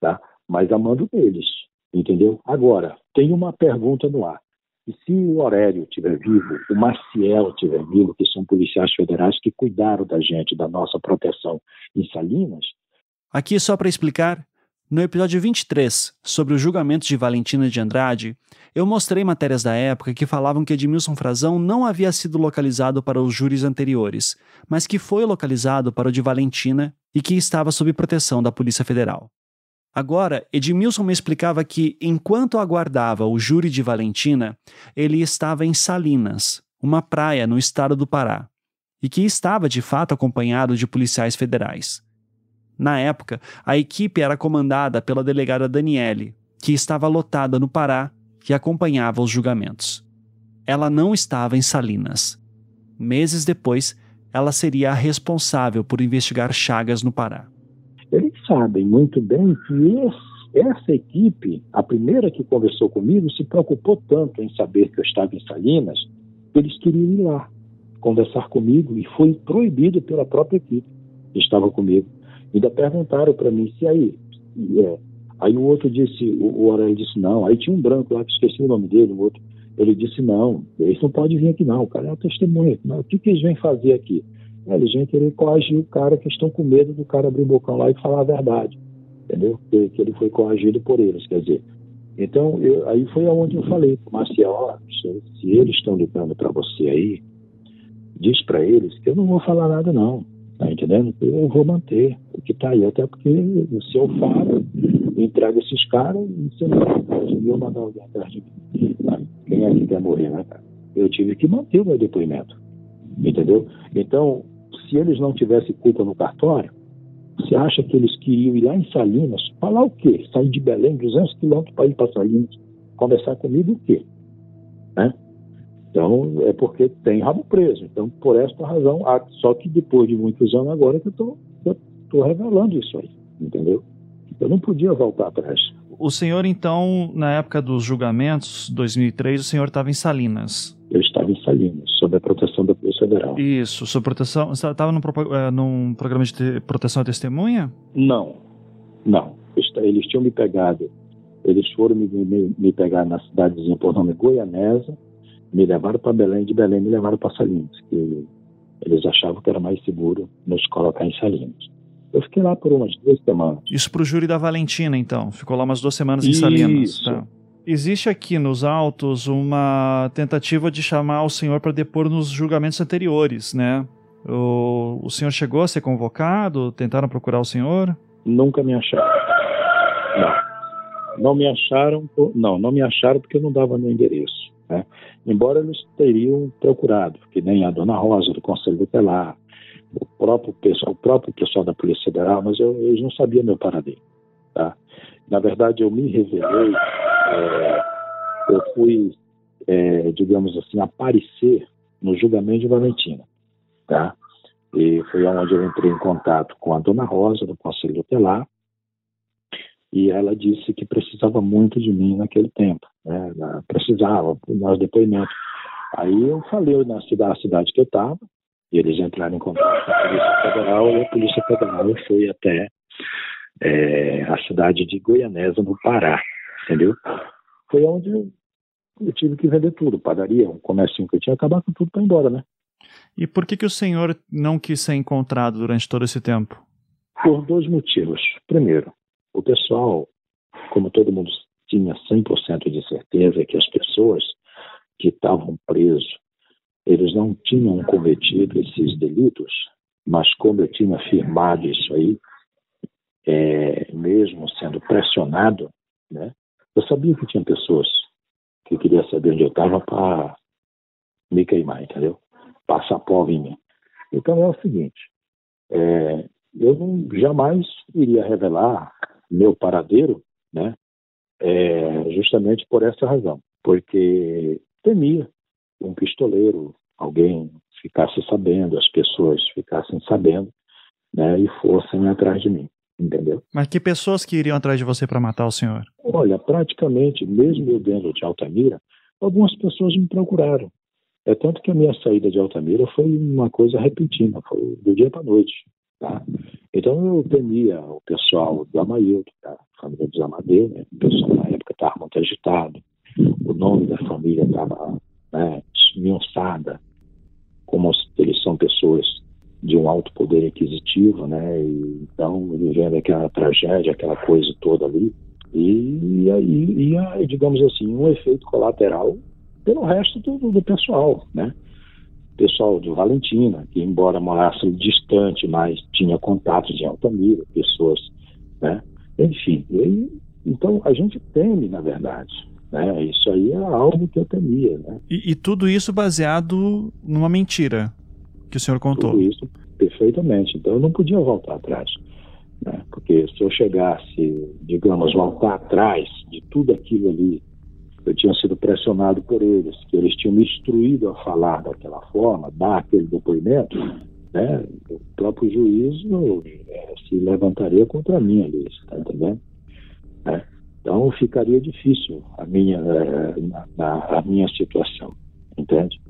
tá? Mas a mando deles, entendeu? Agora, tem uma pergunta no ar. E se o Aurélio estiver vivo, o Maciel estiver vivo, que são policiais federais que cuidaram da gente, da nossa proteção em Salinas. Aqui, só para explicar, no episódio 23, sobre o julgamento de Valentina de Andrade, eu mostrei matérias da época que falavam que Edmilson Frazão não havia sido localizado para os júris anteriores, mas que foi localizado para o de Valentina e que estava sob proteção da Polícia Federal. Agora, Edmilson me explicava que, enquanto aguardava o júri de Valentina, ele estava em Salinas, uma praia no estado do Pará, e que estava de fato acompanhado de policiais federais. Na época, a equipe era comandada pela delegada Daniele, que estava lotada no Pará e acompanhava os julgamentos. Ela não estava em Salinas. Meses depois, ela seria a responsável por investigar Chagas no Pará. Eles sabem muito bem que esse, essa equipe, a primeira que conversou comigo, se preocupou tanto em saber que eu estava em Salinas, que eles queriam ir lá conversar comigo e foi proibido pela própria equipe que estava comigo. Ainda perguntaram para mim se aí. É, aí o outro disse, o, o Aurélio disse não. Aí tinha um branco lá que esqueci o nome dele, o outro. Ele disse não, eles não podem vir aqui não, o cara é uma testemunha. Não, o que, que eles vêm fazer aqui? Eles vêm querer coagir o cara que estão com medo do cara abrir o bocão lá e falar a verdade. Entendeu? Que, que ele foi coagido por eles, quer dizer. Então, eu, aí foi aonde eu falei para o Marcial, se eles estão ligando para você aí, diz para eles que eu não vou falar nada não. Tá entendendo? Eu vou manter o que está aí, até porque se eu falo, entrego esses caras e você não eu mandar alguém atrás de mim. Quem é que quer morrer, né, cara? Eu tive que manter o meu depoimento. Entendeu? Então, se eles não tivessem culpa no cartório, você acha que eles queriam ir lá em Salinas, falar o quê? Sair de Belém, 200 quilômetros para ir para Salinas, conversar comigo o quê? Né? Então, é porque tem rabo preso. Então, por esta razão, só que depois de muitos anos agora que eu estou revelando isso aí, entendeu? Eu não podia voltar atrás. O senhor, então, na época dos julgamentos, 2003, o senhor estava em Salinas. Eu estava em Salinas, sob a proteção da Polícia Federal. Isso, sob proteção. Estava num, é, num programa de proteção à testemunha? Não, não. Eles tinham me pegado, eles foram me, me, me pegar na cidadezinha por nome Goianesa, me levaram para Belém, de Belém me levaram para Salinas, que eles achavam que era mais seguro nos colocar em Salinas. Eu fiquei lá por umas duas semanas. Isso para o júri da Valentina, então. Ficou lá umas duas semanas em Salinas. Isso. Tá. Existe aqui nos autos uma tentativa de chamar o senhor para depor nos julgamentos anteriores, né? O, o senhor chegou a ser convocado? Tentaram procurar o senhor? Nunca me acharam. Não. Não me acharam, não, não me acharam porque eu não dava meu endereço. Né? Embora eles teriam procurado, que nem a dona Rosa do Conselho Tutelar, o próprio pessoal, o próprio pessoal da Polícia Federal, mas eu, eles não sabiam meu paradeiro. Tá? Na verdade, eu me revelei, é, eu fui, é, digamos assim, aparecer no julgamento de Valentina. Tá? E foi onde eu entrei em contato com a dona Rosa do Conselho Tutelar, e ela disse que precisava muito de mim naquele tempo, né? precisava, nós depoimentos. Aí eu falei na cidade, cidade que eu estava, e eles entraram em contato com a Polícia Federal, e a Polícia Federal foi até é, a cidade de Goianésia, no Pará, entendeu? Foi onde eu tive que vender tudo, padaria, um comércio que eu tinha, acabar com tudo para ir embora, né? E por que, que o senhor não quis ser encontrado durante todo esse tempo? Por dois motivos. Primeiro, o pessoal, como todo mundo tinha 100% de certeza que as pessoas que estavam presos, eles não tinham cometido esses delitos, mas como eu tinha afirmado isso aí, é, mesmo sendo pressionado, né, eu sabia que tinha pessoas que queriam saber onde eu estava para me queimar, entendeu? Passar pó em mim. Então é o seguinte, é, eu não, jamais iria revelar meu paradeiro, né? é, justamente por essa razão, porque temia um pistoleiro, alguém ficasse sabendo, as pessoas ficassem sabendo, né, e fossem atrás de mim, entendeu? Mas que pessoas que iriam atrás de você para matar o senhor? Olha, praticamente, mesmo eu dentro de Altamira, algumas pessoas me procuraram. É tanto que a minha saída de Altamira foi uma coisa repentina, foi do dia para noite. Tá? Então eu temia o pessoal do Amaildo, da família dos Amadeu, né? o pessoal na época estava muito agitado, o nome da família estava né, esmiuçada, como eles são pessoas de um alto poder aquisitivo, né? E, então, vivendo aquela tragédia, aquela coisa toda ali. E aí, digamos assim, um efeito colateral pelo resto do, do pessoal, né? Pessoal de Valentina, que embora morasse distante, mas tinha contatos de Altamira, pessoas, né? Enfim, aí, então a gente teme, na verdade, né? Isso aí é algo que eu temia, né? E, e tudo isso baseado numa mentira que o senhor contou. Tudo isso, perfeitamente. Então eu não podia voltar atrás. Né? Porque se eu chegasse, digamos, voltar atrás de tudo aquilo ali, eu tinha sido pressionado por eles, que eles tinham me instruído a falar daquela forma, dar aquele depoimento, né? o próprio juízo é, se levantaria contra mim ali, está entendendo? É. Então ficaria difícil a minha, é, a minha situação, entende?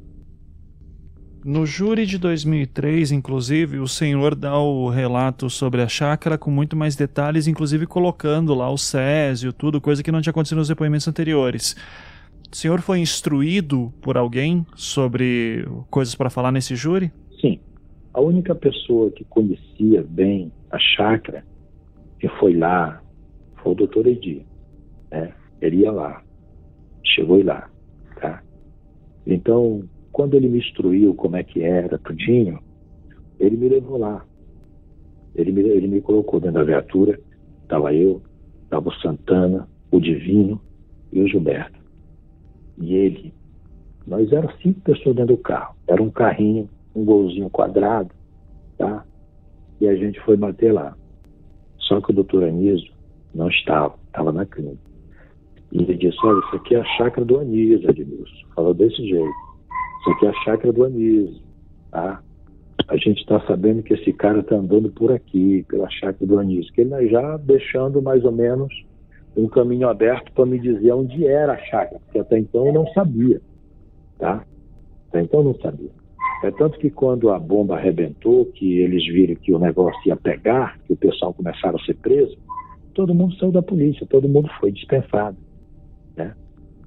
No júri de 2003, inclusive, o senhor dá o relato sobre a chácara com muito mais detalhes, inclusive colocando lá o Césio, tudo, coisa que não tinha acontecido nos depoimentos anteriores. O senhor foi instruído por alguém sobre coisas para falar nesse júri? Sim. A única pessoa que conhecia bem a chácara, que foi lá, foi o doutor Edi. Né? Ele ia lá, chegou lá. Tá? Então, quando ele me instruiu como é que era, tudinho, ele me levou lá. Ele me, ele me colocou dentro da viatura, estava eu, estava o Santana, o Divino e o Gilberto. E ele, nós éramos cinco pessoas dentro do carro. Era um carrinho, um golzinho quadrado, tá? E a gente foi bater lá. Só que o doutor Anísio não estava, estava na clínica. E ele disse, olha, isso aqui é a chácara do Anísio, Edmilson. Falou desse jeito. Isso aqui é a chácara do Anísio, tá? A gente está sabendo que esse cara está andando por aqui, pela chácara do Anísio, que ele já deixando mais ou menos um caminho aberto para me dizer onde era a chácara, porque até então eu não sabia, tá? Até então eu não sabia. É tanto que quando a bomba arrebentou, que eles viram que o negócio ia pegar, que o pessoal começaram a ser preso, todo mundo saiu da polícia, todo mundo foi dispensado, né?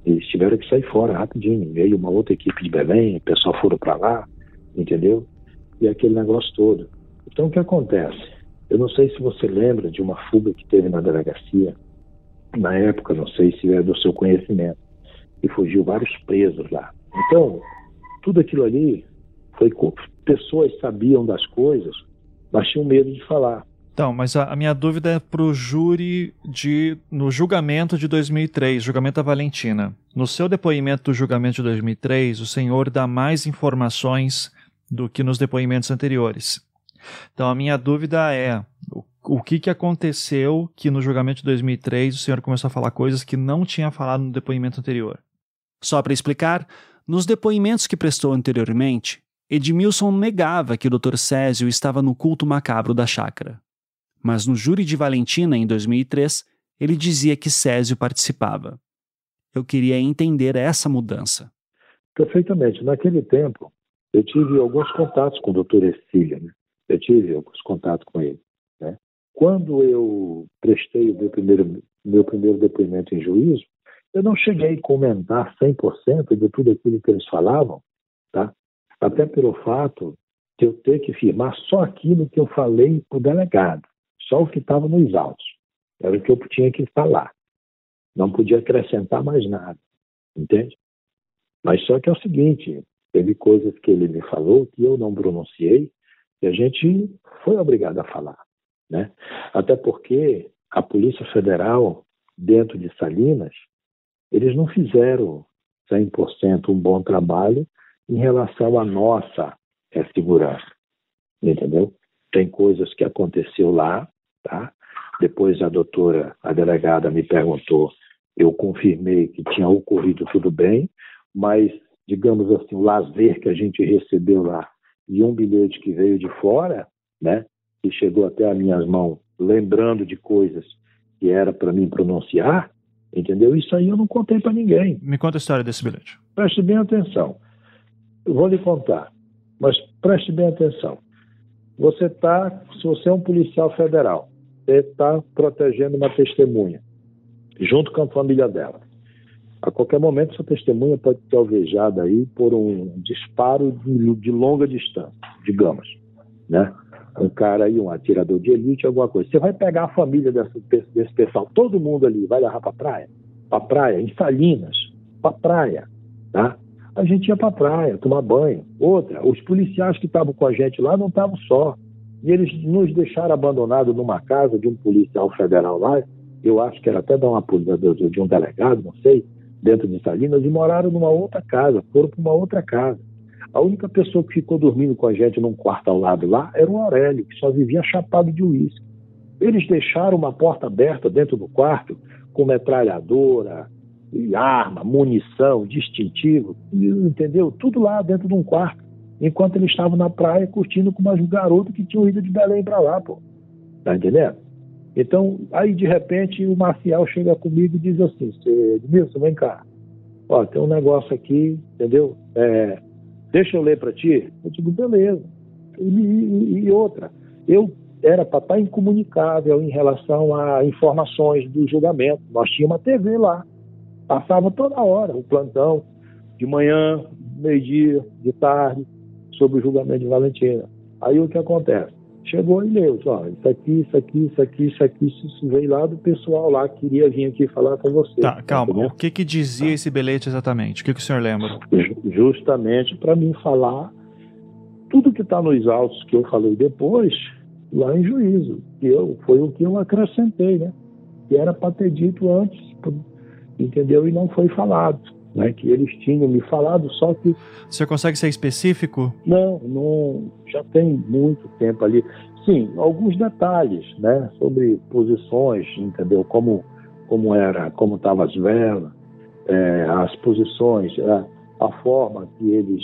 Eles tiveram que sair fora rapidinho. Veio uma outra equipe de Belém, o pessoal foram para lá, entendeu? E aquele negócio todo. Então o que acontece? Eu não sei se você lembra de uma fuga que teve na delegacia, na época, não sei se é do seu conhecimento, e fugiu vários presos lá. Então, tudo aquilo ali foi. Pessoas sabiam das coisas, mas tinham medo de falar. Então, mas a, a minha dúvida é pro júri de no julgamento de 2003, julgamento da Valentina. No seu depoimento do julgamento de 2003, o senhor dá mais informações do que nos depoimentos anteriores. Então, a minha dúvida é o, o que, que aconteceu que no julgamento de 2003 o senhor começou a falar coisas que não tinha falado no depoimento anterior? Só para explicar, nos depoimentos que prestou anteriormente, Edmilson negava que o Dr. Césio estava no culto macabro da chácara mas no júri de Valentina, em 2003, ele dizia que Césio participava. Eu queria entender essa mudança. Perfeitamente. Naquele tempo, eu tive alguns contatos com o doutor Ercília, né? Eu tive alguns contatos com ele. Né? Quando eu prestei o meu primeiro, meu primeiro depoimento em juízo, eu não cheguei a comentar 100% de tudo aquilo que eles falavam, tá? até pelo fato de eu ter que firmar só aquilo que eu falei para o delegado. Só o que estava nos autos. Era o que eu tinha que falar. Não podia acrescentar mais nada. Entende? Mas só que é o seguinte: teve coisas que ele me falou que eu não pronunciei e a gente foi obrigado a falar. Né? Até porque a Polícia Federal, dentro de Salinas, eles não fizeram 100% um bom trabalho em relação à nossa é, segurança. Entendeu? Tem coisas que aconteceu lá Tá? Depois a doutora, a delegada, me perguntou eu confirmei que tinha ocorrido tudo bem, mas, digamos assim, o lazer que a gente recebeu lá e um bilhete que veio de fora, né, que chegou até as minhas mãos, lembrando de coisas que era para mim pronunciar, entendeu? Isso aí eu não contei para ninguém. Me conta a história desse bilhete. Preste bem atenção. Eu vou lhe contar, mas preste bem atenção. Você está, se você é um policial federal, está protegendo uma testemunha, junto com a família dela. A qualquer momento, essa testemunha pode ser alvejada aí por um disparo de, longa distância, digamos, né? Um cara aí, um atirador de elite, alguma coisa. Você vai pegar a família desse, desse pessoal, todo mundo ali, vai levar para praia, para praia, em Salinas, para praia, tá? A gente ia para praia, tomar banho. Outra, os policiais que estavam com a gente lá não estavam só. E eles nos deixaram abandonados numa casa de um policial federal lá, eu acho que era até da uma de um delegado, não sei, dentro de Salinas, e moraram numa outra casa, foram para uma outra casa. A única pessoa que ficou dormindo com a gente num quarto ao lado lá era o Aurélio, que só vivia chapado de uísque. Eles deixaram uma porta aberta dentro do quarto, com metralhadora, arma, munição, distintivo, entendeu? Tudo lá dentro de um quarto, enquanto eles estavam na praia curtindo com umas garotas que tinham ido de Belém para lá, pô. Tá entendendo? Então, aí de repente o Marcial chega comigo e diz assim: Edmilson, vem cá. Ó, tem um negócio aqui, entendeu? É, deixa eu ler para ti. Eu digo, beleza. E, e, e outra, eu era para estar incomunicável em relação a informações do julgamento. Nós tínhamos uma TV lá. Passava toda hora o plantão, de manhã, meio-dia, de tarde, sobre o julgamento de Valentina. Aí o que acontece? Chegou e leu, ó, isso aqui, isso aqui, isso aqui, isso aqui, isso veio lá do pessoal lá que queria vir aqui falar com você. Tá, calma. o que que dizia tá. esse bilhete exatamente? O que, que o senhor lembra? Justamente para mim falar tudo que está nos autos que eu falei depois, lá em juízo. Que eu, foi o que eu acrescentei, né? Que era para ter dito antes, entendeu? E não foi falado né, que eles tinham me falado, só que. Você consegue ser específico? Não, não já tem muito tempo ali. Sim, alguns detalhes, né, sobre posições, entendeu? Como, como era, como estavam as velas, é, as posições, a, a, forma que eles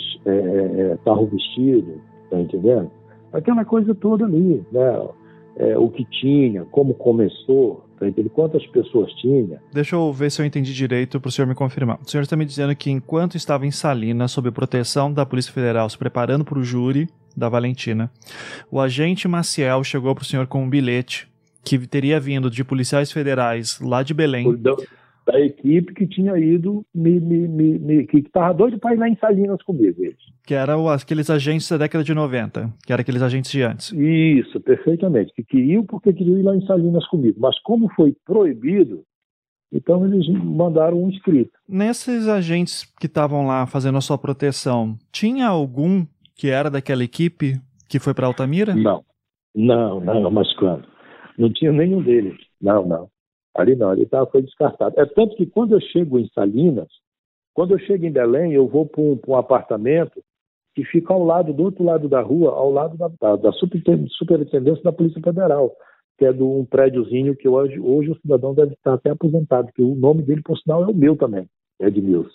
estavam é, é, vestidos, tá entendendo? Aquela coisa toda ali, né? É, o que tinha, como começou, ele quantas pessoas tinha. Deixa eu ver se eu entendi direito para o senhor me confirmar. O senhor está me dizendo que enquanto estava em Salinas, sob proteção da Polícia Federal, se preparando para o júri da Valentina, o agente Maciel chegou para o senhor com um bilhete que teria vindo de policiais federais lá de Belém da equipe que tinha ido, me, me, me, me que estava doido para ir lá em Salinas comigo. Eles. Que eram aqueles agentes da década de 90, que eram aqueles agentes de antes. Isso, perfeitamente. Que queriam porque queriam ir lá em Salinas comigo. Mas como foi proibido, então eles mandaram um escrito. Nesses agentes que estavam lá fazendo a sua proteção, tinha algum que era daquela equipe que foi para Altamira? Não, não, não, mas quando? Não tinha nenhum deles. Não, não. Ali não, ali tá, foi descartado. É tanto que quando eu chego em Salinas, quando eu chego em Belém, eu vou para um, um, apartamento que fica ao lado, do outro lado da rua, ao lado da, da, da superintendência da Polícia Federal, que é de um prédiozinho que hoje, hoje o cidadão deve estar até aposentado, que o nome dele, por sinal, é o meu também, é Edmilson.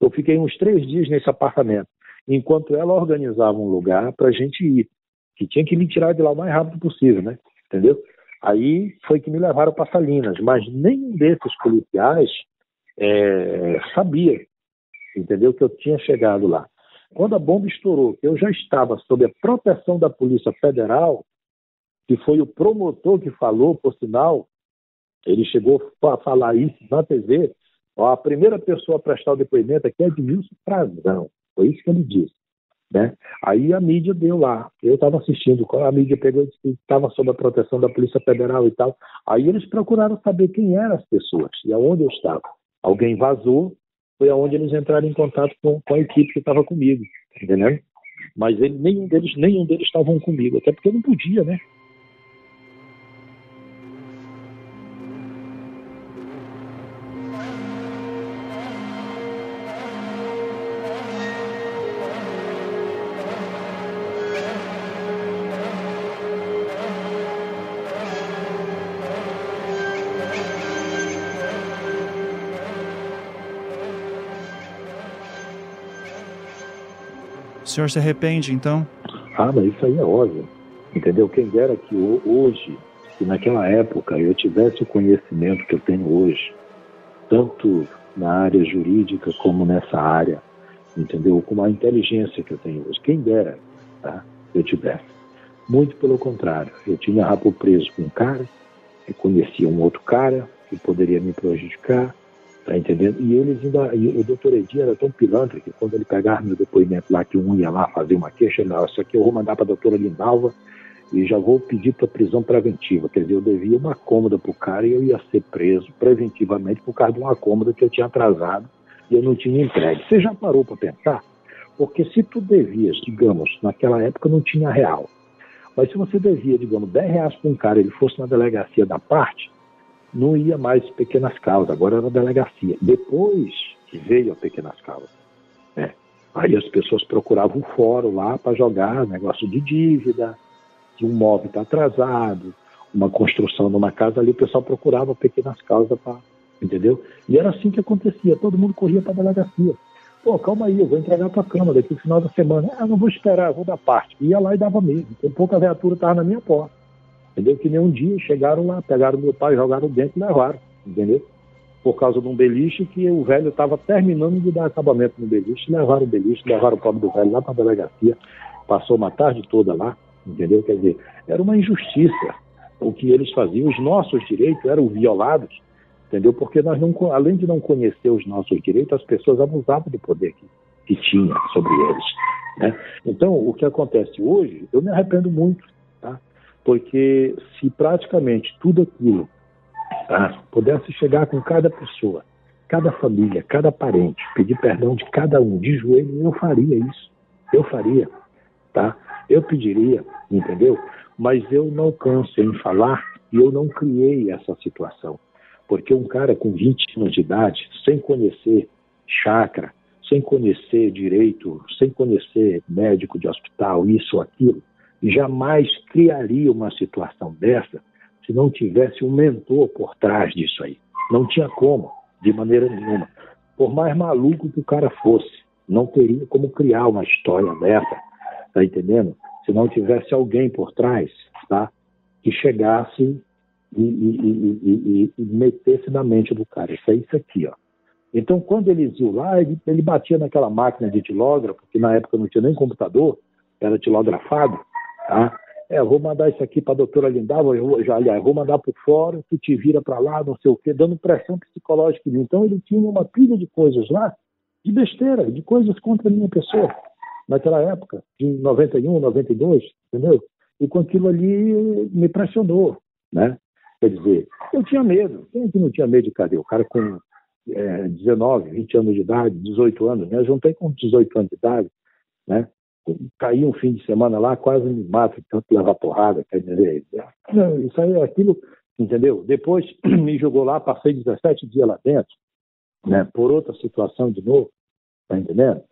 Eu fiquei uns três dias nesse apartamento, enquanto ela organizava um lugar para a gente ir, que tinha que me tirar de lá o mais rápido possível, né? Entendeu? Aí foi que me levaram para Salinas, mas nenhum desses policiais é, sabia, entendeu, que eu tinha chegado lá. Quando a bomba estourou, eu já estava sob a proteção da Polícia Federal, que foi o promotor que falou, por sinal, ele chegou a falar isso na TV, ó, a primeira pessoa a prestar o depoimento aqui é Edmilson Frazão, foi isso que ele disse. Né? Aí a mídia deu lá. Eu estava assistindo, a mídia pegou e estava sob a proteção da Polícia Federal e tal. Aí eles procuraram saber quem eram as pessoas e aonde eu estava. Alguém vazou, foi aonde eles entraram em contato com, com a equipe que estava comigo, entendeu? Mas ele, nenhum deles, nenhum deles estavam comigo, até porque eu não podia, né? Senhor se arrepende, então? Ah, mas isso aí é óbvio. Entendeu? Quem dera que hoje, que naquela época eu tivesse o conhecimento que eu tenho hoje, tanto na área jurídica como nessa área, entendeu? Com a inteligência que eu tenho hoje. Quem dera tá? eu tivesse. Muito pelo contrário, eu tinha rabo preso com um cara, eu conhecia um outro cara que poderia me prejudicar, tá entendendo? E eles ainda, e o doutor Edi era tão pilantra que quando ele pegava meu depoimento lá, que um ia lá fazer uma queixa, ele, não, isso aqui eu vou mandar para a doutora Lindalva e já vou pedir para prisão preventiva. Quer dizer, eu devia uma cômoda para o cara e eu ia ser preso preventivamente por causa de uma cômoda que eu tinha atrasado e eu não tinha entregue. Você já parou para pensar? Porque se tu devias, digamos, naquela época não tinha real, mas se você devia, digamos, 10 reais para um cara ele fosse na delegacia da parte, não ia mais pequenas causas, agora era delegacia. Depois que veio a pequenas causas, né? aí as pessoas procuravam um fórum lá para jogar negócio de dívida, que um móvel está atrasado, uma construção numa casa ali, o pessoal procurava pequenas causas para. Entendeu? E era assim que acontecia, todo mundo corria para a delegacia. Pô, calma aí, eu vou entregar a tua cama daqui no final da semana. Ah, não vou esperar, vou dar parte. Ia lá e dava mesmo. Tem pouca viatura estava na minha porta. Entendeu? Que nem um dia chegaram lá, pegaram meu pai, jogaram dentro e levaram. Entendeu? Por causa de um beliche que o velho estava terminando de dar acabamento no beliche. Levaram o beliche, levaram o pobre do velho lá para a delegacia. Passou uma tarde toda lá entendeu? Quer dizer, era uma injustiça o que eles faziam, os nossos direitos eram violados, entendeu? Porque nós não, além de não conhecer os nossos direitos, as pessoas abusavam do poder que, que tinha sobre eles, né? Então, o que acontece hoje, eu me arrependo muito? Porque se praticamente tudo aquilo tá, pudesse chegar com cada pessoa, cada família, cada parente, pedir perdão de cada um de joelho, eu faria isso. Eu faria, tá? Eu pediria, entendeu? Mas eu não canso em falar e eu não criei essa situação. Porque um cara com 20 anos de idade, sem conhecer chakra, sem conhecer direito, sem conhecer médico de hospital, isso aquilo, jamais criaria uma situação dessa se não tivesse um mentor por trás disso aí. Não tinha como, de maneira nenhuma. Por mais maluco que o cara fosse, não teria como criar uma história dessa tá entendendo? Se não tivesse alguém por trás, tá? Que chegasse e, e, e, e, metesse na mente do cara. Isso é isso aqui, ó. Então, quando eles iam lá, ele, ele batia naquela máquina de tilógrafo, que na época não tinha nem computador, era tilografado, tá? É, vou mandar isso aqui para a doutora Lindava, eu, já, aliás, vou mandar para fórum, tu te vira para lá, não sei o quê, dando pressão psicológica. Então, ele tinha uma pilha de coisas lá, de besteira, de coisas contra a minha pessoa naquela época, de 91, 92, entendeu? E com aquilo ali me pressionou, né? Quer dizer, eu tinha medo. Quem é que não tinha medo de cadê? O cara com é, 19, 20 anos de idade, 18 anos, né? Eu juntei com 18 anos de idade, né? Caí um fim de semana lá, quase me mato, tanto levar porrada, quer dizer, isso aí é aquilo, entendeu? Depois (clears throat) me jogou lá, passei 17 dias lá dentro, né? Por outra situação de novo, tá entendendo?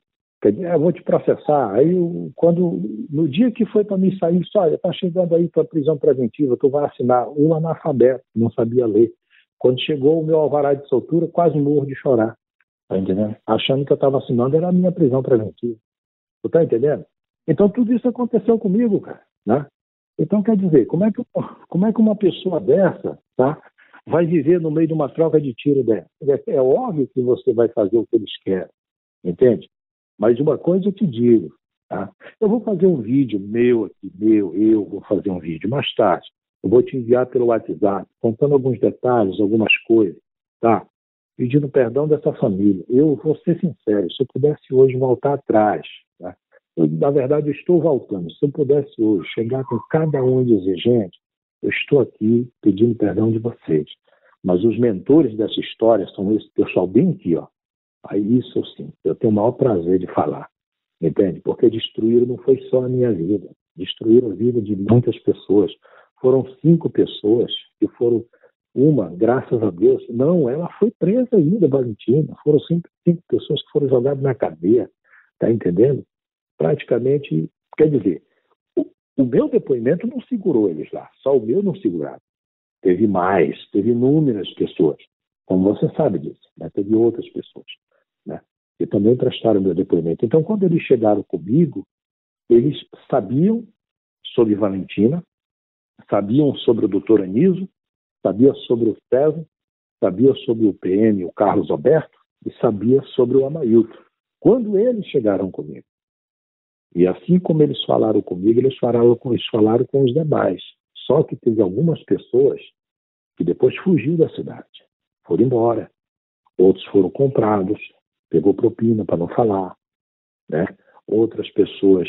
Quer dizer, eu vou te processar. Aí, quando, no dia que foi para mim sair, disse, olha, está chegando aí para prisão preventiva, tu vai assinar um analfabeto, não sabia ler. Quando chegou o meu alvará de soltura, quase morro de chorar, tá entendendo? Achando que eu estava assinando era a minha prisão preventiva. Tu tá entendendo? Então, tudo isso aconteceu comigo, cara, né? Então, quer dizer, como é que, como é que uma pessoa dessa, tá, vai viver no meio de uma troca de tiro dessa? É, é óbvio que você vai fazer o que eles querem, entende? Mas uma coisa eu te digo, tá? Eu vou fazer um vídeo meu aqui, meu, eu vou fazer um vídeo mais tarde. Eu vou te enviar pelo WhatsApp, contando alguns detalhes, algumas coisas, tá? Pedindo perdão dessa família. Eu vou ser sincero, se eu pudesse hoje voltar atrás? Eu, na verdade eu estou voltando. Se eu pudesse hoje chegar com cada um e dizer, gente, eu estou aqui pedindo perdão de vocês. Mas os mentores dessa história são esse pessoal bem aqui, ó. Aí isso sim, eu tenho o maior prazer de falar, entende? Porque destruir não foi só a minha vida, destruíram a vida de muitas pessoas. Foram cinco pessoas que foram uma, graças a Deus, não, ela foi presa ainda, Valentina. Foram cinco, cinco pessoas que foram jogadas na cadeia, tá entendendo? Praticamente, quer dizer, o, o meu depoimento não segurou eles lá, só o meu não segurava. Teve mais, teve inúmeras pessoas, como você sabe disso, né? teve outras pessoas. Né? que também prestaram meu depoimento. Então, quando eles chegaram comigo, eles sabiam sobre Valentina, sabiam sobre o doutor Aniso, sabiam sobre o César, sabia sobre o PM, o Carlos Alberto, e sabia sobre o Amailton. Quando eles chegaram comigo. E assim como eles falaram comigo, eles falaram com, eles falaram com os demais. Só que teve algumas pessoas que depois fugiu da cidade, foram embora. Outros foram comprados, pegou propina para não falar. Né? Outras pessoas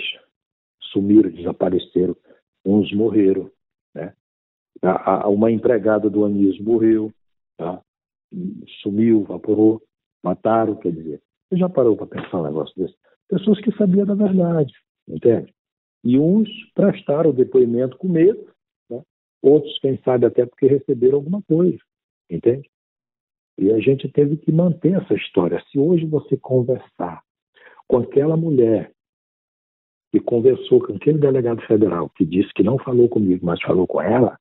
sumiram, desapareceram, uns morreram. Né? Uma empregada do Anis morreu, tá? sumiu, vaporou, mataram, quer dizer. Você já parou para pensar um negócio desse? Pessoas que sabiam da verdade, entende? E uns prestaram o depoimento com medo, né? outros, quem sabe, até porque receberam alguma coisa, entende? E a gente teve que manter essa história. Se hoje você conversar com aquela mulher que conversou com aquele delegado federal que disse que não falou comigo, mas falou com ela,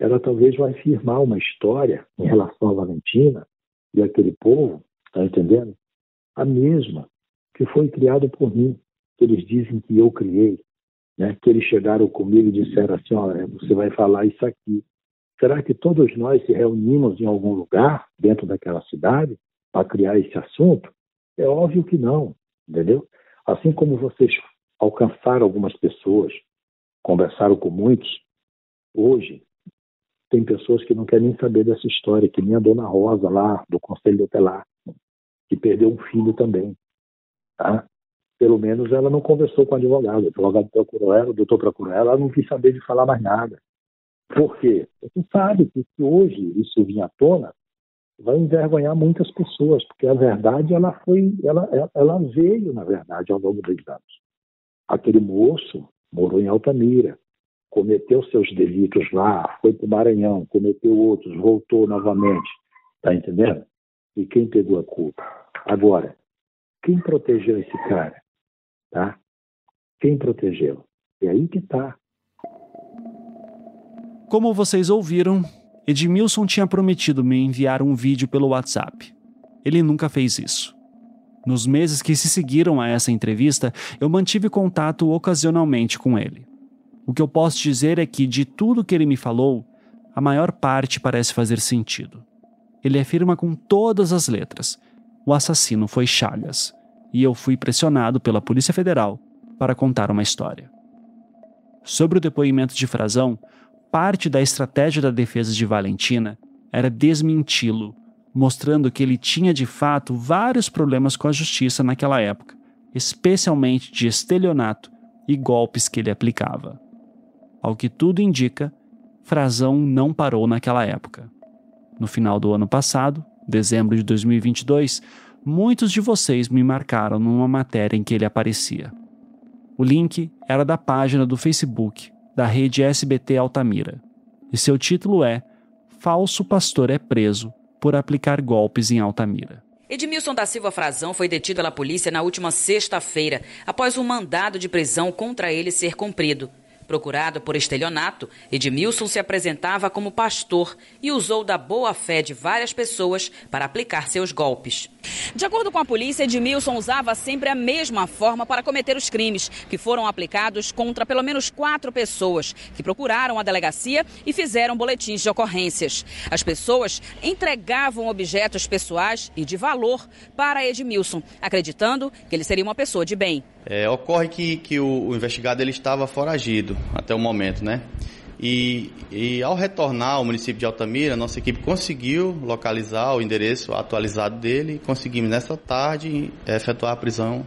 ela talvez vai firmar uma história em relação a Valentina e aquele povo, está entendendo? A mesma que foi criado por mim, que eles dizem que eu criei, né? que eles chegaram comigo e disseram assim, olha, você vai falar isso aqui. Será que todos nós se reunimos em algum lugar dentro daquela cidade para criar esse assunto? É óbvio que não, entendeu? Assim como vocês alcançaram algumas pessoas, conversaram com muitos, hoje tem pessoas que não querem nem saber dessa história, que nem a dona Rosa lá, do Conselho Tutelar, que perdeu um filho também. Tá? Pelo menos ela não conversou com o advogado. O advogado procurou ela, o doutor procurou ela, ela não quis saber de falar mais nada. Por quê? Você sabe que se hoje isso vir à tona, vai envergonhar muitas pessoas, porque a verdade ela foi, ela, ela veio na verdade ao longo dos anos. Aquele moço morou em Altamira, cometeu seus delitos lá, foi para o Maranhão, cometeu outros, voltou novamente. Está entendendo? E quem pegou a culpa? Agora, quem protegeu esse cara? Tá? Quem protegeu? É aí que está. Como vocês ouviram, Edmilson tinha prometido me enviar um vídeo pelo WhatsApp. Ele nunca fez isso. Nos meses que se seguiram a essa entrevista, eu mantive contato ocasionalmente com ele. O que eu posso dizer é que, de tudo que ele me falou, a maior parte parece fazer sentido. Ele afirma com todas as letras: o assassino foi Chagas, e eu fui pressionado pela Polícia Federal para contar uma história. Sobre o depoimento de Frazão, parte da estratégia da defesa de Valentina era desmenti-lo, mostrando que ele tinha de fato vários problemas com a justiça naquela época, especialmente de estelionato e golpes que ele aplicava. Ao que tudo indica, Frazão não parou naquela época. No final do ano passado, dezembro de 2022, muitos de vocês me marcaram numa matéria em que ele aparecia. O link era da página do Facebook da rede SBT Altamira, e seu título é Falso Pastor é Preso por aplicar golpes em Altamira. Edmilson da Silva Frazão foi detido pela polícia na última sexta-feira, após um mandado de prisão contra ele ser cumprido. Procurado por estelionato, Edmilson se apresentava como pastor e usou da boa-fé de várias pessoas para aplicar seus golpes. De acordo com a polícia, Edmilson usava sempre a mesma forma para cometer os crimes, que foram aplicados contra pelo menos quatro pessoas que procuraram a delegacia e fizeram boletins de ocorrências. As pessoas entregavam objetos pessoais e de valor para Edmilson, acreditando que ele seria uma pessoa de bem. É, ocorre que, que o, o, investigado ele estava foragido até o momento, né? E, e ao retornar ao município de Altamira, nossa equipe conseguiu localizar o endereço atualizado dele e conseguimos nessa tarde efetuar a prisão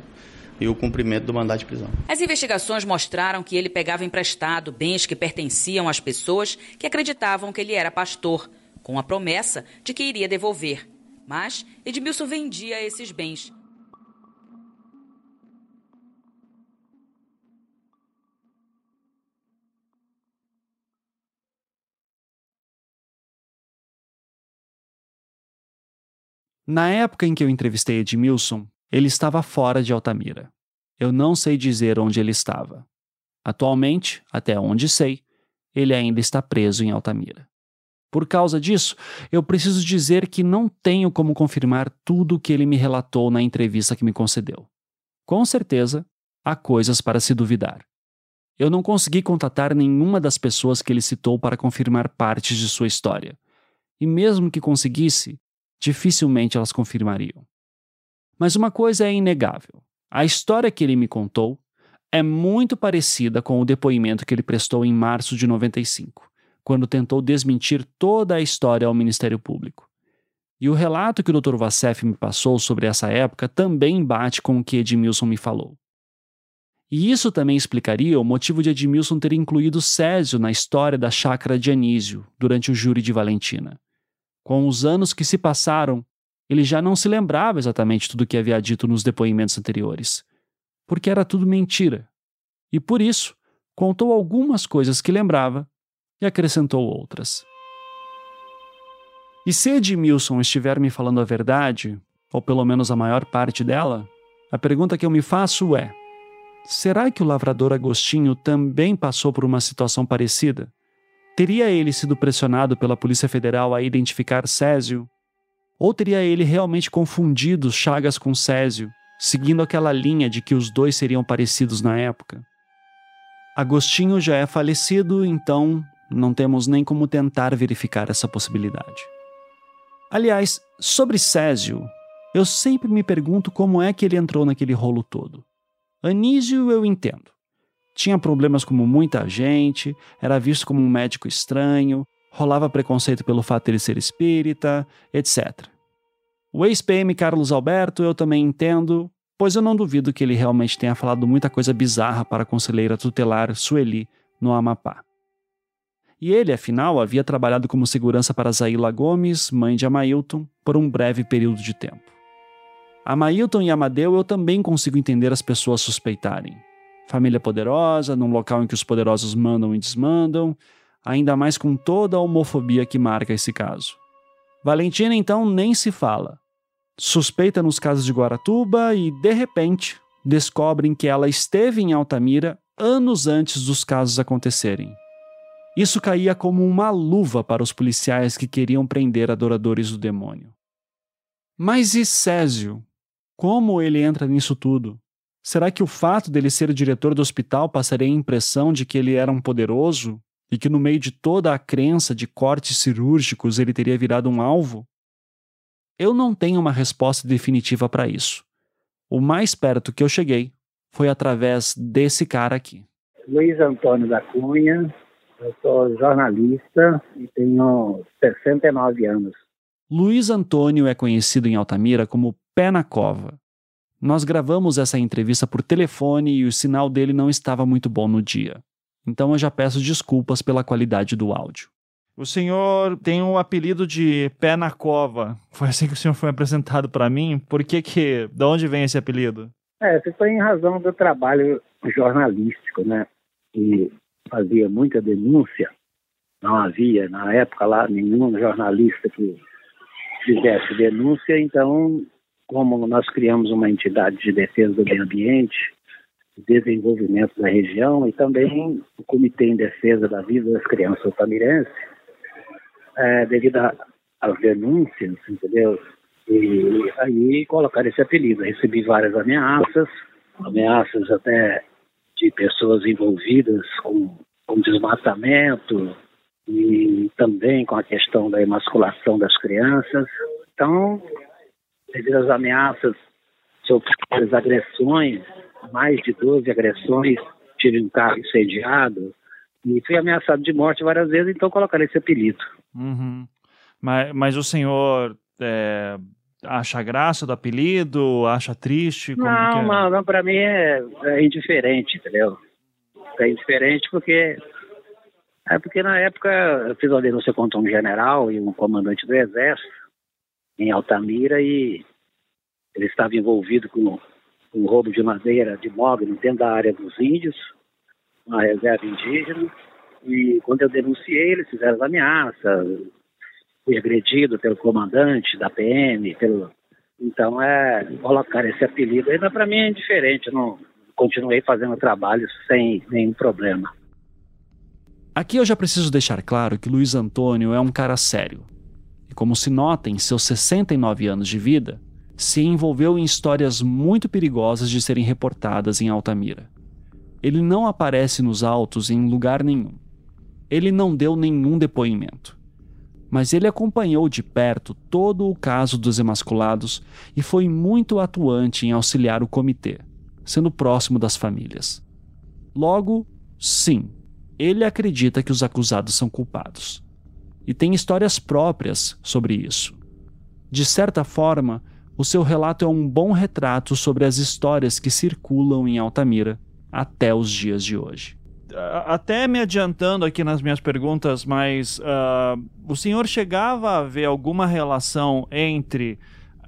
e o cumprimento do mandado de prisão. As investigações mostraram que ele pegava emprestado bens que pertenciam às pessoas que acreditavam que ele era pastor, com a promessa de que iria devolver. Mas Edmilson vendia esses bens Na época em que eu entrevistei Edmilson, ele estava fora de Altamira. Eu não sei dizer onde ele estava. Atualmente, até onde sei, ele ainda está preso em Altamira. Por causa disso, eu preciso dizer que não tenho como confirmar tudo o que ele me relatou na entrevista que me concedeu. Com certeza, há coisas para se duvidar. Eu não consegui contatar nenhuma das pessoas que ele citou para confirmar partes de sua história. E mesmo que conseguisse, dificilmente elas confirmariam. Mas uma coisa é inegável: a história que ele me contou é muito parecida com o depoimento que ele prestou em março de 95, quando tentou desmentir toda a história ao Ministério Público. E o relato que o Dr. Vassef me passou sobre essa época também bate com o que Edmilson me falou. E isso também explicaria o motivo de Edmilson ter incluído Césio na história da chácara de Anísio durante o júri de Valentina. Com os anos que se passaram, ele já não se lembrava exatamente tudo o que havia dito nos depoimentos anteriores, porque era tudo mentira. E por isso, contou algumas coisas que lembrava e acrescentou outras. E se Edmilson estiver me falando a verdade, ou pelo menos a maior parte dela, a pergunta que eu me faço é: será que o lavrador Agostinho também passou por uma situação parecida? Teria ele sido pressionado pela Polícia Federal a identificar Césio ou teria ele realmente confundido Chagas com Césio, seguindo aquela linha de que os dois seriam parecidos na época? Agostinho já é falecido, então não temos nem como tentar verificar essa possibilidade. Aliás, sobre Césio, eu sempre me pergunto como é que ele entrou naquele rolo todo. Anísio eu entendo. Tinha problemas como muita gente, era visto como um médico estranho, rolava preconceito pelo fato de ele ser espírita, etc. O ex-PM Carlos Alberto eu também entendo, pois eu não duvido que ele realmente tenha falado muita coisa bizarra para a conselheira tutelar Sueli no Amapá. E ele, afinal, havia trabalhado como segurança para Zaila Gomes, mãe de Amailton, por um breve período de tempo. Amailton e Amadeu eu também consigo entender as pessoas suspeitarem. Família poderosa, num local em que os poderosos mandam e desmandam, ainda mais com toda a homofobia que marca esse caso. Valentina então nem se fala. Suspeita nos casos de Guaratuba e, de repente, descobrem que ela esteve em Altamira anos antes dos casos acontecerem. Isso caía como uma luva para os policiais que queriam prender adoradores do demônio. Mas e Césio? Como ele entra nisso tudo? Será que o fato dele ser diretor do hospital passaria a impressão de que ele era um poderoso e que no meio de toda a crença de cortes cirúrgicos ele teria virado um alvo? Eu não tenho uma resposta definitiva para isso. O mais perto que eu cheguei foi através desse cara aqui. Luiz Antônio da Cunha, eu sou jornalista e tenho 69 anos. Luiz Antônio é conhecido em Altamira como Pé na Cova. Nós gravamos essa entrevista por telefone e o sinal dele não estava muito bom no dia. Então eu já peço desculpas pela qualidade do áudio. O senhor tem o um apelido de pé na cova. Foi assim que o senhor foi apresentado para mim. Por que que, de onde vem esse apelido? É, foi em razão do trabalho jornalístico, né? E fazia muita denúncia. Não havia na época lá nenhum jornalista que fizesse denúncia. Então, como nós criamos uma entidade de defesa do meio ambiente, desenvolvimento da região e também o Comitê em Defesa da Vida das Crianças Otamirenses, é, devido às denúncias, entendeu? E aí colocaram esse apelido. Recebi várias ameaças, ameaças até de pessoas envolvidas com, com desmatamento e também com a questão da emasculação das crianças. Então, devido às ameaças, sofridas agressões, mais de 12 agressões, tive um carro incendiado e fui ameaçado de morte várias vezes, então colocaram esse apelido. Uhum. Mas, mas o senhor é, acha graça do apelido? Acha triste? Como não, é? não, não, para mim é, é, indiferente, entendeu? É indiferente porque é porque na época eu fiz uma denúncia contra um general e um comandante do exército em Altamira e ele estava envolvido com um roubo de madeira de mogno dentro da área dos índios, uma reserva indígena. E quando eu denunciei, eles fizeram ameaça, fui agredido pelo comandante da PM, pelo... Então, é, colocar esse apelido ainda para mim é indiferente, não continuei fazendo trabalho sem nenhum problema. Aqui eu já preciso deixar claro que Luiz Antônio é um cara sério. E como se nota em seus 69 anos de vida, se envolveu em histórias muito perigosas de serem reportadas em Altamira. Ele não aparece nos autos em lugar nenhum. Ele não deu nenhum depoimento. Mas ele acompanhou de perto todo o caso dos emasculados e foi muito atuante em auxiliar o comitê, sendo próximo das famílias. Logo, sim, ele acredita que os acusados são culpados. E tem histórias próprias sobre isso. De certa forma, o seu relato é um bom retrato sobre as histórias que circulam em Altamira até os dias de hoje. Até me adiantando aqui nas minhas perguntas, mas uh, o senhor chegava a ver alguma relação entre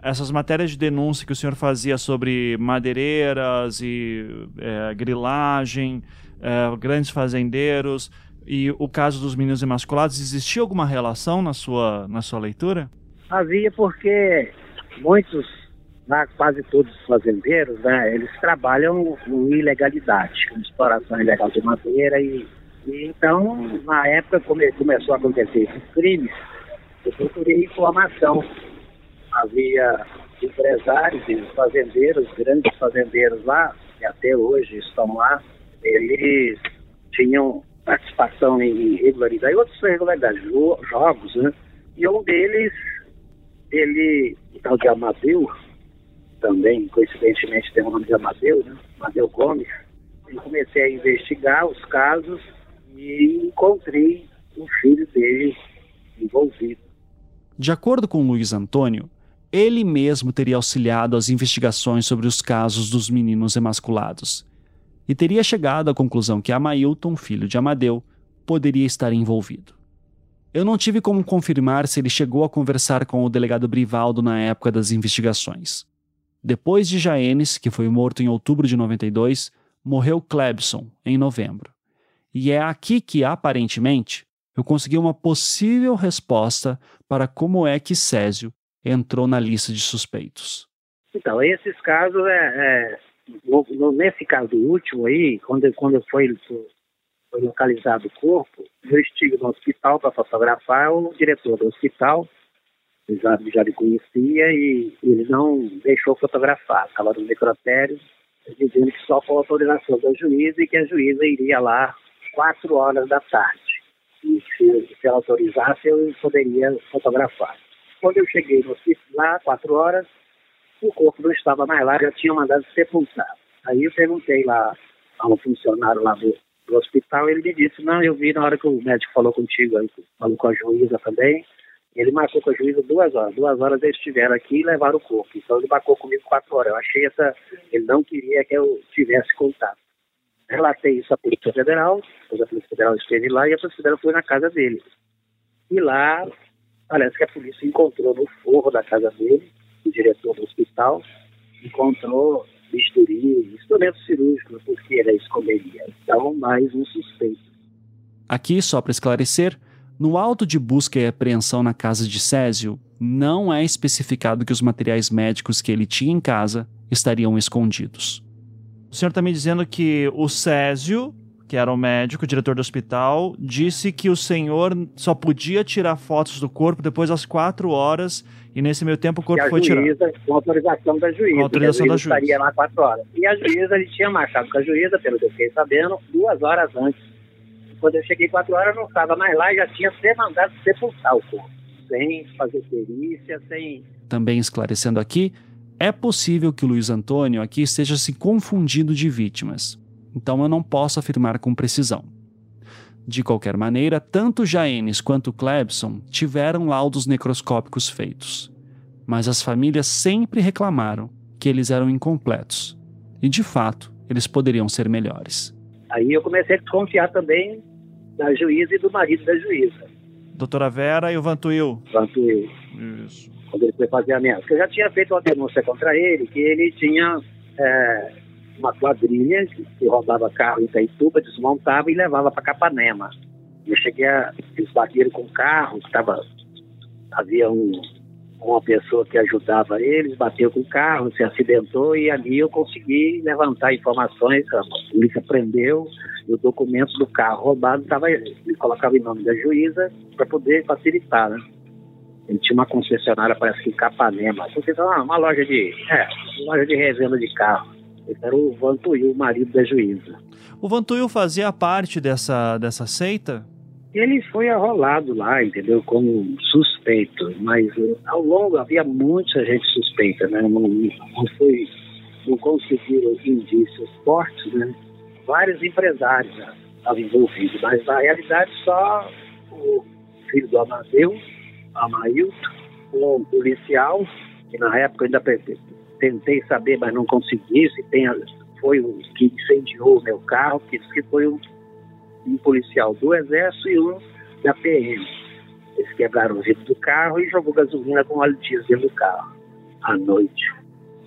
essas matérias de denúncia que o senhor fazia sobre madeireiras e é, grilagem, é, grandes fazendeiros e o caso dos meninos emasculados, existia alguma relação na sua, na sua leitura? Havia porque muitos, né, quase todos os fazendeiros, né, eles trabalham com ilegalidade, com exploração ilegal de madeira e, e então, na época come, começou a acontecer esses crimes, eu procurei informação. Havia empresários e fazendeiros, grandes fazendeiros lá, que até hoje estão lá, eles tinham participação em irregularidade, outros irregularidades, jogos, né? E um deles, ele, o tal de Amadeu, também, coincidentemente, tem o nome de Amadeu, né? Amadeu Gomes. Eu comecei a investigar os casos e encontrei o filho dele envolvido. De acordo com Luiz Antônio, ele mesmo teria auxiliado as investigações sobre os casos dos meninos emasculados e teria chegado à conclusão que Amailton, filho de Amadeu, poderia estar envolvido. Eu não tive como confirmar se ele chegou a conversar com o delegado Brivaldo na época das investigações. Depois de Jaenes, que foi morto em outubro de 92, morreu Clebson, em novembro. E é aqui que, aparentemente, eu consegui uma possível resposta para como é que Césio entrou na lista de suspeitos. Então, esses casos é, é no, no, nesse caso último aí, quando, quando foi, foi localizado o corpo, eu estive no hospital para fotografar, o diretor do hospital já, já lhe conhecia e ele não deixou fotografar, estava no necrotério, dizendo que só com autorização da juíza e que a juíza iria lá quatro horas da tarde. E se, se ela autorizasse, eu poderia fotografar. Quando eu cheguei no hospital lá, quatro horas, o corpo não estava mais lá, já tinha mandado sepultar. Aí eu perguntei lá a um funcionário lá do, do hospital, ele me disse, não, eu vi na hora que o médico falou contigo, aí, falou com a juíza também, ele marcou com a juíza duas horas. Duas horas eles estiveram aqui e levaram o corpo. Então ele marcou comigo quatro horas. Eu achei essa. Ele não queria que eu tivesse contato. Relatei isso à Polícia Federal, depois a Polícia Federal esteve lá e a Polícia Federal foi na casa dele. E lá, parece que a polícia encontrou no forro da casa dele o diretor do hospital, encontrou bisturi, instrumento cirúrgico, porque ele esconderia. Então, mais um suspeito. Aqui, só para esclarecer, no auto de busca e apreensão na casa de Césio, não é especificado que os materiais médicos que ele tinha em casa estariam escondidos. O senhor está me dizendo que o Césio, que era o médico, o diretor do hospital, disse que o senhor só podia tirar fotos do corpo depois das quatro horas e nesse meio tempo o corpo foi juíza, tirado. Com autorização da juíza. Com autorização da juíza. estaria lá quatro horas. E a juíza, ele tinha marcado com a juíza, pelo que eu fiquei sabendo, duas horas antes. Quando eu cheguei quatro horas, eu não estava mais lá e já tinha ser mandado sepultar o corpo. Sem fazer perícia, sem... Também esclarecendo aqui, é possível que o Luiz Antônio aqui esteja se confundindo de vítimas. Então eu não posso afirmar com precisão. De qualquer maneira, tanto Jaenes quanto Clebson tiveram laudos necroscópicos feitos, mas as famílias sempre reclamaram que eles eram incompletos, e de fato, eles poderiam ser melhores. Aí eu comecei a desconfiar também da juíza e do marido da juíza. Doutora Vera e o Vantuil. Vantuil. Isso. Quando ele foi fazer a minha. Porque eu já tinha feito uma denúncia contra ele, que ele tinha é, uma quadrilha que roubava carro em Itaituba, desmontava e levava para Capanema. Eu cheguei a. Bateram com o carro, havia um, uma pessoa que ajudava eles, bateu com o carro, se acidentou e ali eu consegui levantar informações, a polícia prendeu e o documento do carro roubado estava me colocava em nome da juíza para poder facilitar, né? Ele tinha uma concessionária, parece que em Capanema, uma, uma loja de, é, loja de revenda de carro. Esse era o Vantuil, o marido da juíza. O Vantuil fazia parte dessa, dessa seita? Ele foi arrolado lá, entendeu, como suspeito, mas eh, ao longo havia muita gente suspeita, né? Não, não foi, não conseguiram indícios fortes, né? Vários empresários estavam envolvidos, mas na realidade só o filho do Amadeu, Amailton, um policial, que na época ainda tentei saber, mas não consegui, se tem, foi o que incendiou o meu carro, que disse que foi um um policial do Exército e um da PM. Eles quebraram o vidro do carro e jogou gasolina com óleo diesel do carro à noite.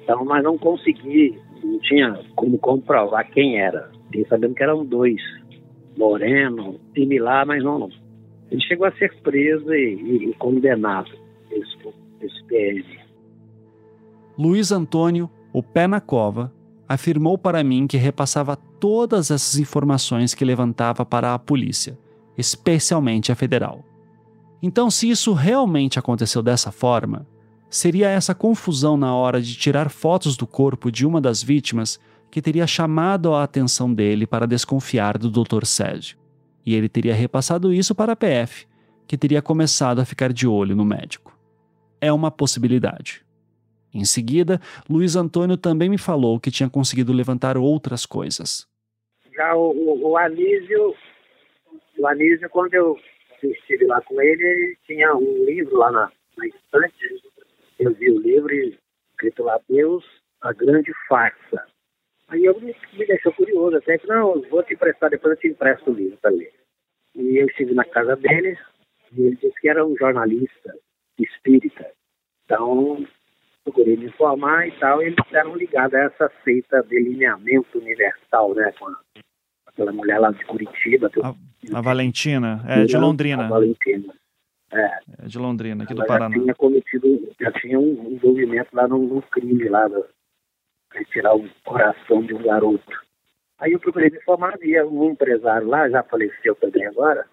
Então, mas não consegui, não tinha como comprovar quem era. Fiquei sabendo que eram dois, Moreno, similar, mas não, não. Ele chegou a ser preso e, e condenado, esse, esse PM. Luiz Antônio, o pé na cova, afirmou para mim que repassava todas essas informações que levantava para a polícia, especialmente a federal. Então, se isso realmente aconteceu dessa forma, seria essa confusão na hora de tirar fotos do corpo de uma das vítimas que teria chamado a atenção dele para desconfiar do Dr. Sérgio. E ele teria repassado isso para a PF, que teria começado a ficar de olho no médico. É uma possibilidade. Em seguida, Luiz Antônio também me falou que tinha conseguido levantar outras coisas. Já o, o, o Anísio, o Anísio, quando eu estive lá com ele, ele tinha um livro lá na, na estante. Eu vi o livro escrito lá, Deus, a grande farsa. Aí eu me, me deixou curioso, até que, não, vou te emprestar, depois eu te empresto o livro para ler. E eu estive na casa dele, e ele disse que era um jornalista espírita. Então, procurei me informar e tal, e eles eram ligados a essa seita delineamento universal, né, com, a, aquela mulher lá de Curitiba. A, a Valentina, é de Londrina. A Valentina. É. é de Londrina, aqui Ela do Paraná. Já tinha cometido, já tinha um envolvimento lá num, num crime lá, para retirar o coração de um garoto. Aí eu procurei me informar, havia um empresário lá, já faleceu também agora,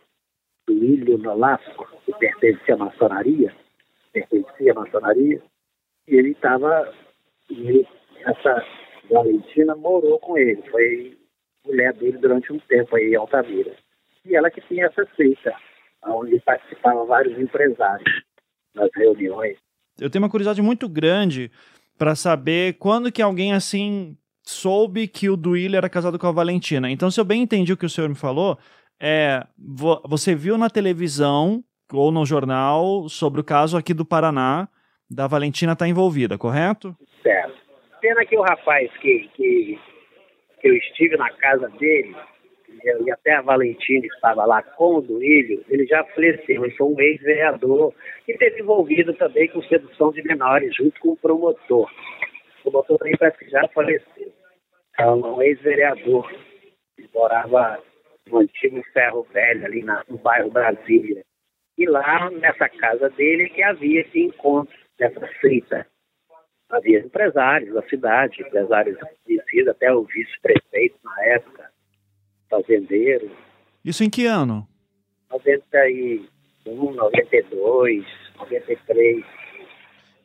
do Ilho Nolasco, que pertencia à maçonaria, pertencia à maçonaria, e ele estava. Essa Valentina morou com ele, foi mulher dele durante um tempo aí em Altamira. E ela que tinha essa seita, onde participavam vários empresários nas reuniões. Eu tenho uma curiosidade muito grande para saber quando que alguém assim soube que o Duílio era casado com a Valentina. Então, se eu bem entendi o que o senhor me falou, é você viu na televisão ou no jornal sobre o caso aqui do Paraná da Valentina está envolvida, correto? Certo. Pena que o rapaz que, que, que eu estive na casa dele, e até a Valentina estava lá com o Duílio, ele já faleceu. Ele foi um ex-vereador que esteve envolvido também com sedução de menores, junto com o promotor. O promotor também parece que já faleceu. É um ex-vereador que morava no antigo ferro velho, ali na, no bairro Brasília. E lá, nessa casa dele, que havia esse encontro dessa seita. Havia empresários da cidade, empresários conhecidos, até o vice-prefeito na época, fazendeiro. Isso em que ano? 91, 92, 93.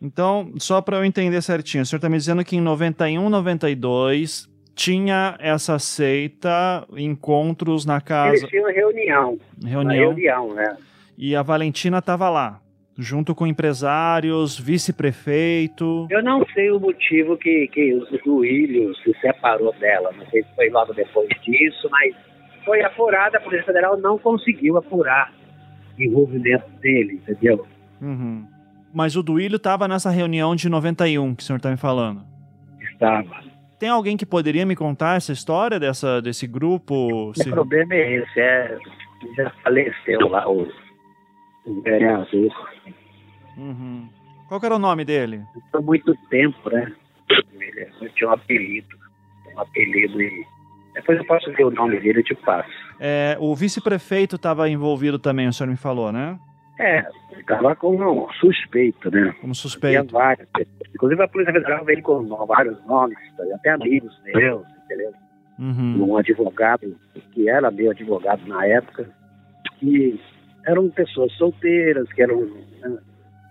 Então, só para eu entender certinho, o senhor está me dizendo que em 91, 92 tinha essa seita, encontros na casa. Eles tinham reunião. Reunião. Reunião, né? E a Valentina estava lá junto com empresários, vice-prefeito. Eu não sei o motivo que, que o William se separou dela. Não sei se foi logo depois disso, mas foi apurada. A Polícia Federal não conseguiu apurar o envolvimento dele, entendeu? Uhum. Mas o Duílio estava nessa reunião de 91 que o senhor está me falando. Estava. Tem alguém que poderia me contar essa história dessa, desse grupo? O Se... problema é esse, é, já faleceu lá o vereador. Uhum. Qual era o nome dele? Há muito tempo, né? Ele tinha um apelido. Um apelido e. Depois eu posso ver o nome dele e te passo. É, o vice-prefeito estava envolvido também, o senhor me falou, né? É, estava como suspeito, né? Como suspeito. Tinha várias pessoas. Inclusive a Polícia Federal veio com vários nomes, até amigos meus, entendeu? Uhum. Um advogado, que era meu advogado na época, que eram pessoas solteiras, que eram. né,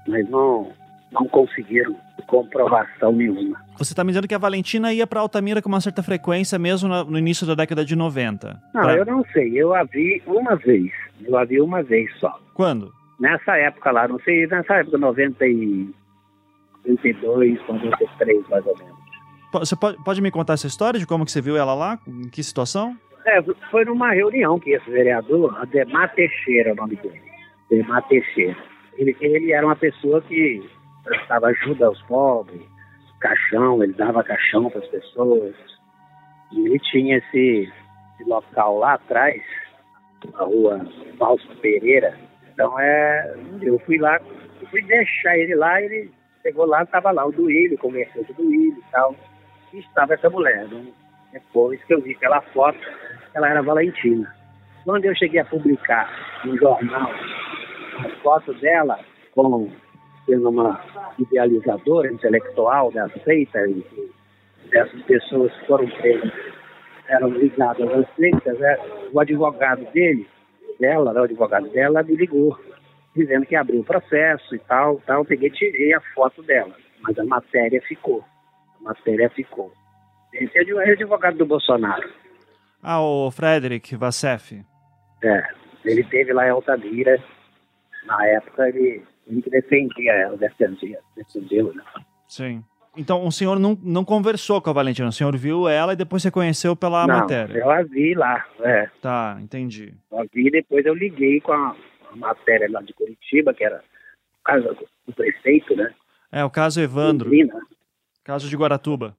Mas não, não conseguiram comprovação nenhuma. Você está me dizendo que a Valentina ia para Altamira com uma certa frequência, mesmo no início da década de 90. Não, Pra- eu não sei, eu a vi uma vez. Eu a vi uma vez só. Quando? Nessa época lá, não sei, nessa época, 90 e 92, 93, mais ou menos. Você pode, pode me contar essa história de como que você viu ela lá? Em que situação? É, foi numa reunião que esse vereador, Ademar Teixeira, é o nome dele. Ademar Teixeira. Ele, ele era uma pessoa que prestava ajuda aos pobres, caixão, ele dava caixão para as pessoas. E ele tinha esse, esse local lá atrás, a rua Fausto Pereira. Então é, eu fui lá, eu fui deixar ele lá, ele chegou lá, estava lá o Duílio, conversou com o Duílio e tal. E estava essa mulher. Né? Depois que eu vi aquela foto, ela era Valentina. Quando eu cheguei a publicar no jornal a foto dela como sendo uma idealizadora intelectual da seita e dessas pessoas que foram presas eram ligadas às seitas, né? o advogado dele, dela, né, o advogado dela, me ligou, dizendo que abriu o processo e tal, tal. Peguei tirei a foto dela, mas a matéria ficou. A matéria ficou. Esse é o advogado do Bolsonaro. Ah, o Frederick Vassef. É, ele teve lá em Altamira, na época ele, ele defendia ela, defendia, defendeu, né? Sim. Então o senhor não, não conversou com a Valentina, o senhor viu ela e depois você conheceu pela Não, matéria. eu a vi lá, é. Tá, entendi. Eu a vi e depois eu liguei com a, a matéria lá de Curitiba, que era o caso do prefeito, né? É, o caso Evandro, Lina. caso de Guaratuba.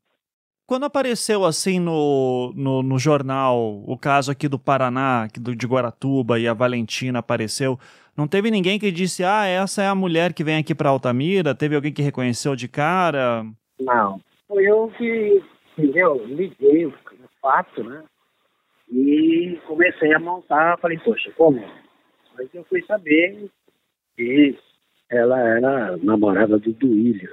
Quando apareceu assim no, no, no jornal o caso aqui do Paraná, do, de Guaratuba, e a Valentina apareceu, não teve ninguém que disse, ah, essa é a mulher que vem aqui pra Altamira? Teve alguém que reconheceu de cara? Não. Foi eu que, entendeu? Liguei o fato, né? E comecei a montar, falei, poxa, como? Que eu fui saber que ela era namorada do Duílio,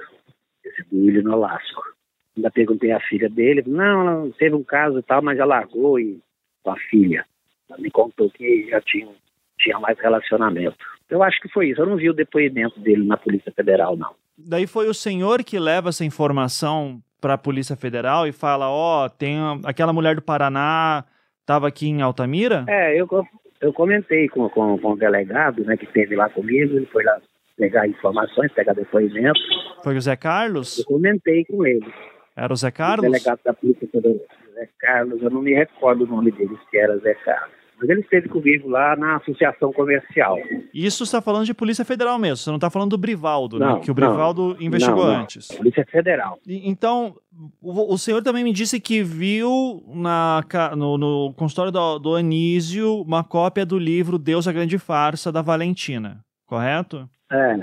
esse Duílio Nolasco. Ainda perguntei à filha dele, não, não, teve um caso e tal, mas já largou e com a filha. Ela me contou que já tinha, tinha mais relacionamento. Eu acho que foi isso. Eu não vi o depoimento dele na Polícia Federal, não. Daí foi o senhor que leva essa informação para a Polícia Federal e fala: Ó, tem a- aquela mulher do Paraná, estava aqui em Altamira? É, eu, eu comentei com, com, com o delegado, né, que esteve lá comigo, ele foi lá pegar informações, pegar depoimentos. Foi o Zé Carlos? Eu comentei com ele. Era o Zé O Carlos? delegado da Polícia Federal, Zé Carlos, eu não me recordo o nome dele, se era Zé Carlos. Mas ele esteve comigo lá na associação comercial. Isso está falando de Polícia Federal mesmo, você não está falando do Brivaldo, né? Não, Que o não. Brivaldo investigou Não, não. antes. Polícia Federal. E- Então, o, o senhor também me disse que viu na, no, no consultório do, do Anísio uma cópia do livro Deus a Grande Farsa, da Valentina, correto? É,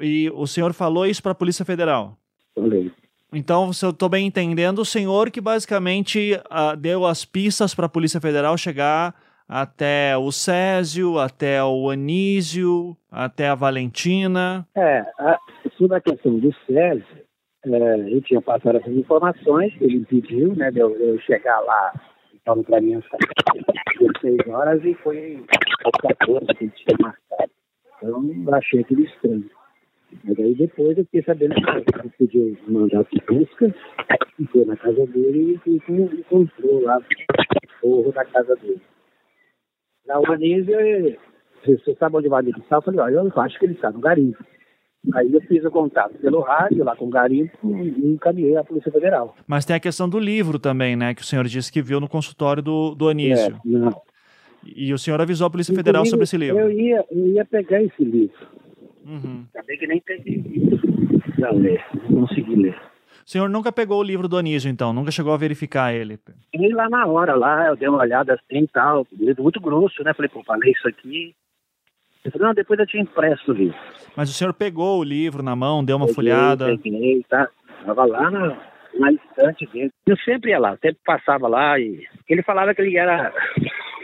E o senhor falou isso para a Polícia Federal. falei. Então, se eu estou bem entendendo, o senhor que basicamente ah, deu as pistas para a Polícia Federal chegar até o Césio, até o Anísio, até a Valentina. É, a, sobre a questão do Césio, é, eu tinha passado essas informações, ele pediu, né, de eu, eu chegar lá, então para mim às 16 horas e foi às 14 que ele tinha marcado. Então eu achei aquilo estranho. Mas aí depois eu fiquei sabendo que ele pediu mandato de busca, e foi na casa dele e, e encontrou lá o forro da casa dele. Na Uanísio, ele- você sabe onde vai ele está? Eu falei, ó, eu acho que ele está no garimpo. Aí eu fiz o contato pelo rádio, lá com o garimpo, e encaminhei à Polícia Federal. Mas tem a questão do livro também, né? Que o senhor disse que viu no consultório do, do Anísio. É, não. E o senhor avisou a Polícia Federal sobre esse livro. Eu ia, eu ia pegar esse livro. Uhum. Acabei que nem peguei pra ler, não consegui ler. O senhor nunca pegou o livro do Anísio, então? Nunca chegou a verificar ele? E lá na hora, lá, eu dei uma olhada assim e tal, livro muito grosso, né? Falei, pô, falei isso aqui. Não, depois eu te empresto o livro. Mas o senhor pegou o livro na mão, deu uma Peguei, folhada. Peguei, tá? Tava lá na, na estante dele. Eu sempre ia lá, sempre passava lá e ele falava que ele era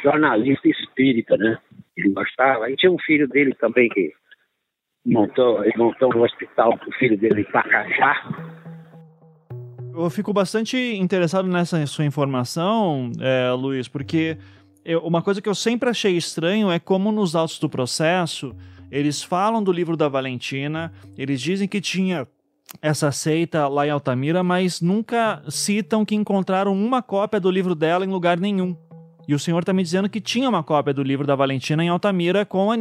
jornalista espírita, né? Ele gostava. Aí tinha um filho dele também que montou, ele montou um hospital para o filho dele em Pacajá. Eu fico bastante interessado nessa sua informação, é, Luiz, porque eu, uma coisa que eu sempre achei estranho é como nos autos do processo eles falam do livro da Valentina, eles dizem que tinha essa seita lá em Altamira, mas nunca citam que encontraram uma cópia do livro dela em lugar nenhum. E o senhor está me dizendo que tinha uma cópia do livro da Valentina em Altamira com o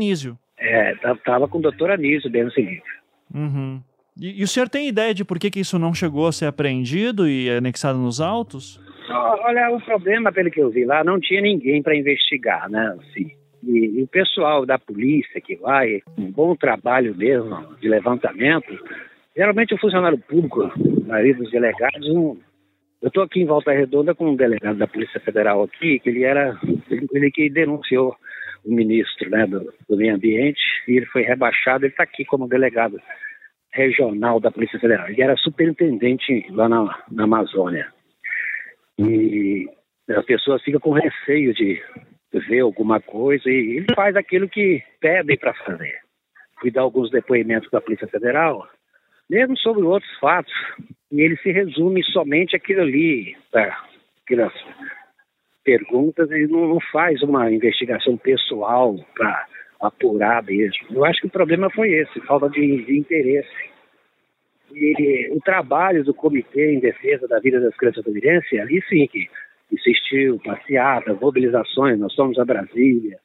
Anísio. É, estava com o doutor Anísio dentro desse livro. Uhum. E, e, o senhor tem ideia de por que, que isso não chegou a ser apreendido e anexado nos autos? Olha, o problema, pelo que eu vi lá, não tinha ninguém para investigar, né? Assim, e, e, o pessoal da polícia que vai, um bom trabalho mesmo de levantamento, geralmente o funcionário público, a maioria dos delegados, um, eu estou aqui em Volta Redonda com um delegado da Polícia Federal aqui, que ele era, ele, ele que denunciou ministro né, do, do Meio Ambiente, e ele foi rebaixado, ele está aqui como delegado regional da Polícia Federal. Ele era superintendente lá na, na Amazônia. E a pessoa fica com receio de ver alguma coisa e ele faz aquilo que pedem para fazer. Fui dar alguns depoimentos da Polícia Federal, mesmo sobre outros fatos, e ele se resume somente aquilo ali, tá? aquelas perguntas, e não, não faz uma investigação pessoal para apurar mesmo. Eu acho que o problema foi esse, falta de, de interesse. E o trabalho do Comitê em Defesa da Vida das Crianças Fluminenses, ali sim que insistiu, passeatas, mobilizações, nós somos a Brasília.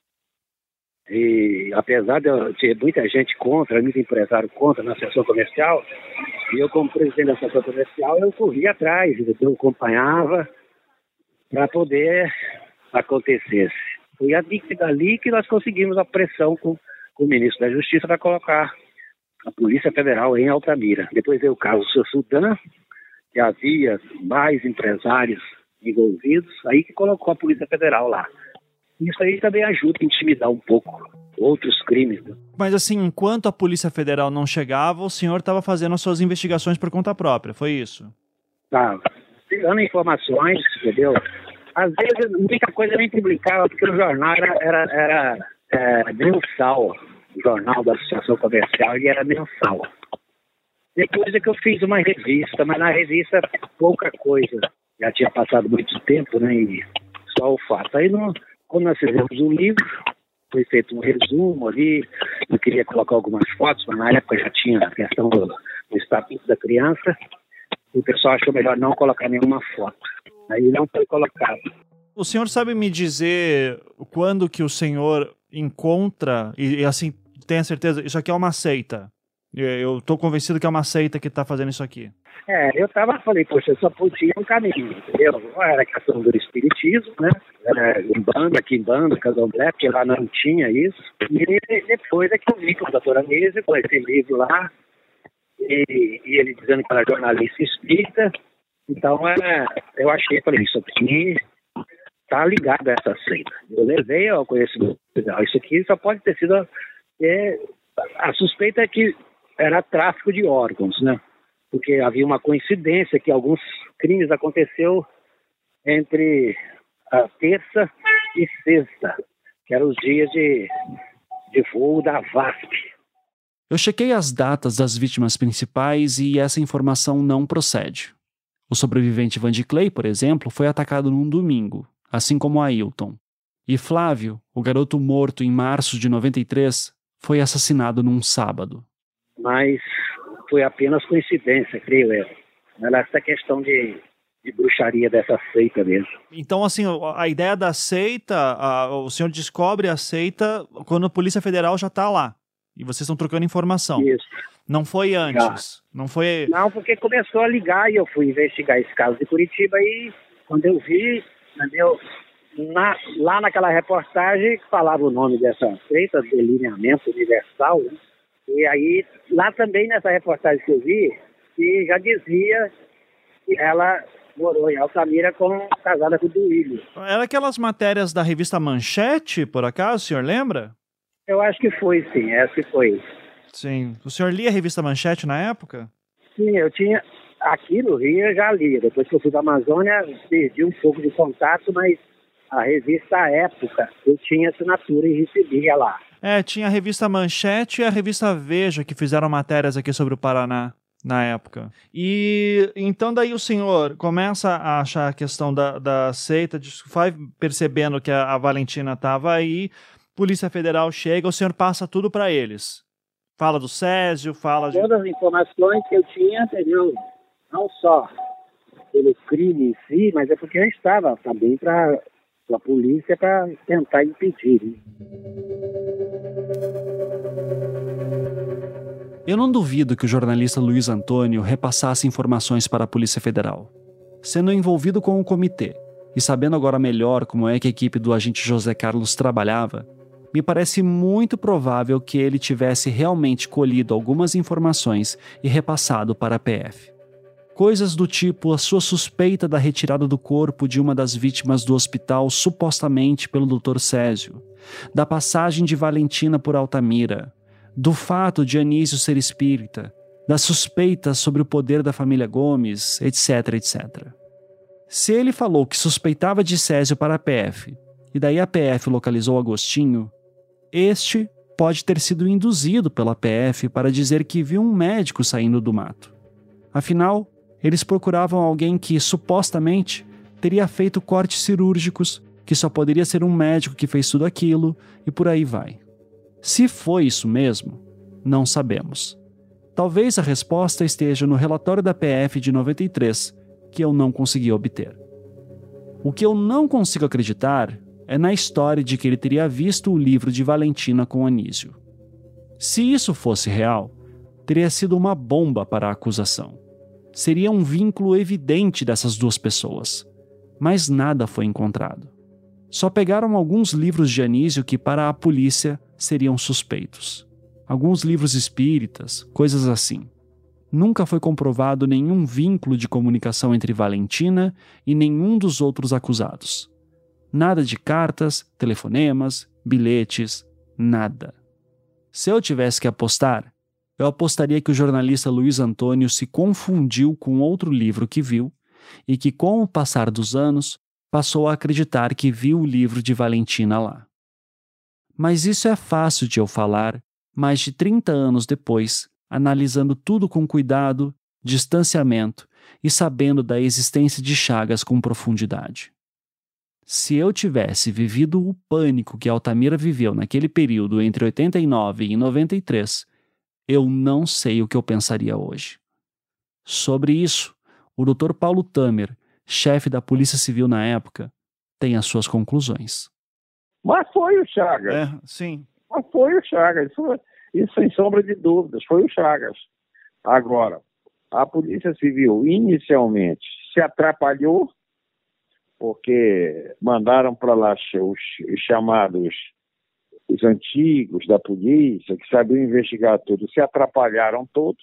E apesar de ter muita gente contra, muito empresário contra na sessão comercial, e eu como presidente da sessão comercial, eu corri atrás, eu acompanhava para poder acontecer. Foi dali que nós conseguimos a pressão com, com o ministro da Justiça para colocar a Polícia Federal em Altamira. Depois veio o caso do Sudã, que havia mais empresários envolvidos, aí que colocou a Polícia Federal lá. Isso aí também ajuda a intimidar um pouco outros crimes. Né? Mas assim, enquanto a Polícia Federal não chegava, o senhor estava fazendo as suas investigações por conta própria, foi isso? Estava. Pegando informações, entendeu? Às vezes, muita coisa nem publicava, porque o jornal era, era, era é, mensal. O jornal da Associação Comercial, ele era mensal. Depois é que eu fiz uma revista, mas na revista pouca coisa já tinha passado muito tempo, né? E só o fato. Aí, quando nós fizemos o livro, foi feito um resumo ali. Eu queria colocar algumas fotos, mas na época já tinha a questão do, do estatuto da criança. O pessoal achou melhor não colocar nenhuma foto. Aí não foi colocado. O senhor sabe me dizer quando que o senhor encontra, e, e assim, tenha certeza, isso aqui é uma seita. Eu estou convencido que é uma seita que está fazendo isso aqui. É, eu tava, falei, poxa, só podia um caminho, entendeu? Era a questão do espiritismo, né? Era Umbanda, Quimbanda, Candomblé, porque lá não tinha isso. E depois é que eu vi que o doutor Anísio, com esse livro lá, e, e, ele dizendo que era jornalista espírita, então é, eu achei, falei, isso aqui tá ligado a essa seita. Eu levei ao conhecimento, isso aqui só pode ter sido, é, a suspeita é que era tráfico de órgãos, né? porque havia uma coincidência que alguns crimes aconteceu entre a terça e sexta, que eram os dias de, de voo da VASP. Eu chequei as datas das vítimas principais e essa informação não procede. O sobrevivente Van de Clay, por exemplo, foi atacado num domingo, assim como Ailton. E Flávio, o garoto morto em março de 93, foi assassinado num sábado. Mas foi apenas coincidência, creio eu. Era essa questão de, de bruxaria dessa seita mesmo. Então, assim, a ideia da seita, a, o senhor descobre a seita quando a Polícia Federal já está lá. E vocês estão trocando informação. Isso. Não foi antes. Já. Não foi. Não, porque começou a ligar e eu fui investigar esse caso de Curitiba e quando eu vi, entendeu? Na, lá naquela reportagem falava o nome dessa seita, delineamento universal, né? E aí, lá também nessa reportagem que eu vi, que já dizia que ela morou em Altamira com casada com o Duílio. Era aquelas matérias da revista Manchete, por acaso, o senhor lembra? Eu acho que foi, sim, essa foi. Sim. O senhor lia a revista Manchete na época? Sim, eu tinha. Aqui no Rio eu já lia. Depois que eu fui da Amazônia, perdi um pouco de contato, mas a revista Época eu tinha assinatura e recebia lá. É, tinha a revista Manchete e a revista Veja que fizeram matérias aqui sobre o Paraná na época. E então daí o senhor começa a achar a questão da, da seita, vai percebendo que a, a Valentina estava aí, Polícia Federal chega, o senhor passa tudo para eles. Fala do Césio, fala de... Todas as informações que eu tinha, entendeu? Não só pelo crime em si, mas é porque eu estava também para a polícia para tentar impedir. Né? Eu não duvido que o jornalista Luiz Antônio repassasse informações para a Polícia Federal. Sendo envolvido com o comitê e sabendo agora melhor como é que a equipe do agente José Carlos trabalhava, me parece muito provável que ele tivesse realmente colhido algumas informações e repassado para a PF. Coisas do tipo a sua suspeita da retirada do corpo de uma das vítimas do hospital supostamente pelo Dr. Césio, da passagem de Valentina por Altamira, do fato de Anísio ser espírita, das suspeitas sobre o poder da família Gomes, etc, etc. Se ele falou que suspeitava de Césio para a PF, e daí a PF localizou Agostinho, este pode ter sido induzido pela PF para dizer que viu um médico saindo do mato. Afinal, eles procuravam alguém que, supostamente, teria feito cortes cirúrgicos, que só poderia ser um médico que fez tudo aquilo, e por aí vai. Se foi isso mesmo, não sabemos. Talvez a resposta esteja no relatório da PF de 93, que eu não consegui obter. O que eu não consigo acreditar é na história de que ele teria visto o livro de Valentina com Anísio. Se isso fosse real, teria sido uma bomba para a acusação. Seria um vínculo evidente dessas duas pessoas. Mas nada foi encontrado. Só pegaram alguns livros de Anísio que, para a polícia, seriam suspeitos. Alguns livros espíritas, coisas assim. Nunca foi comprovado nenhum vínculo de comunicação entre Valentina e nenhum dos outros acusados. Nada de cartas, telefonemas, bilhetes, nada. Se eu tivesse que apostar, eu apostaria que o jornalista Luiz Antônio se confundiu com outro livro que viu e que, com o passar dos anos, passou a acreditar que viu o livro de Valentina lá. Mas isso é fácil de eu falar, mais de 30 anos depois, analisando tudo com cuidado, distanciamento e sabendo da existência de Chagas com profundidade. Se eu tivesse vivido o pânico que Altamira viveu naquele período entre 89 e 93, eu não sei o que eu pensaria hoje. Sobre isso, o Dr. Paulo Tamer, chefe da Polícia Civil na época, tem as suas conclusões. Mas foi o Chagas. É, sim. Mas foi o Chagas. Isso, isso sem sombra de dúvidas. Foi o Chagas. Agora, a Polícia Civil inicialmente se atrapalhou porque mandaram para lá os, os, chamados os antigos da polícia que sabiam investigar tudo, se atrapalharam todos.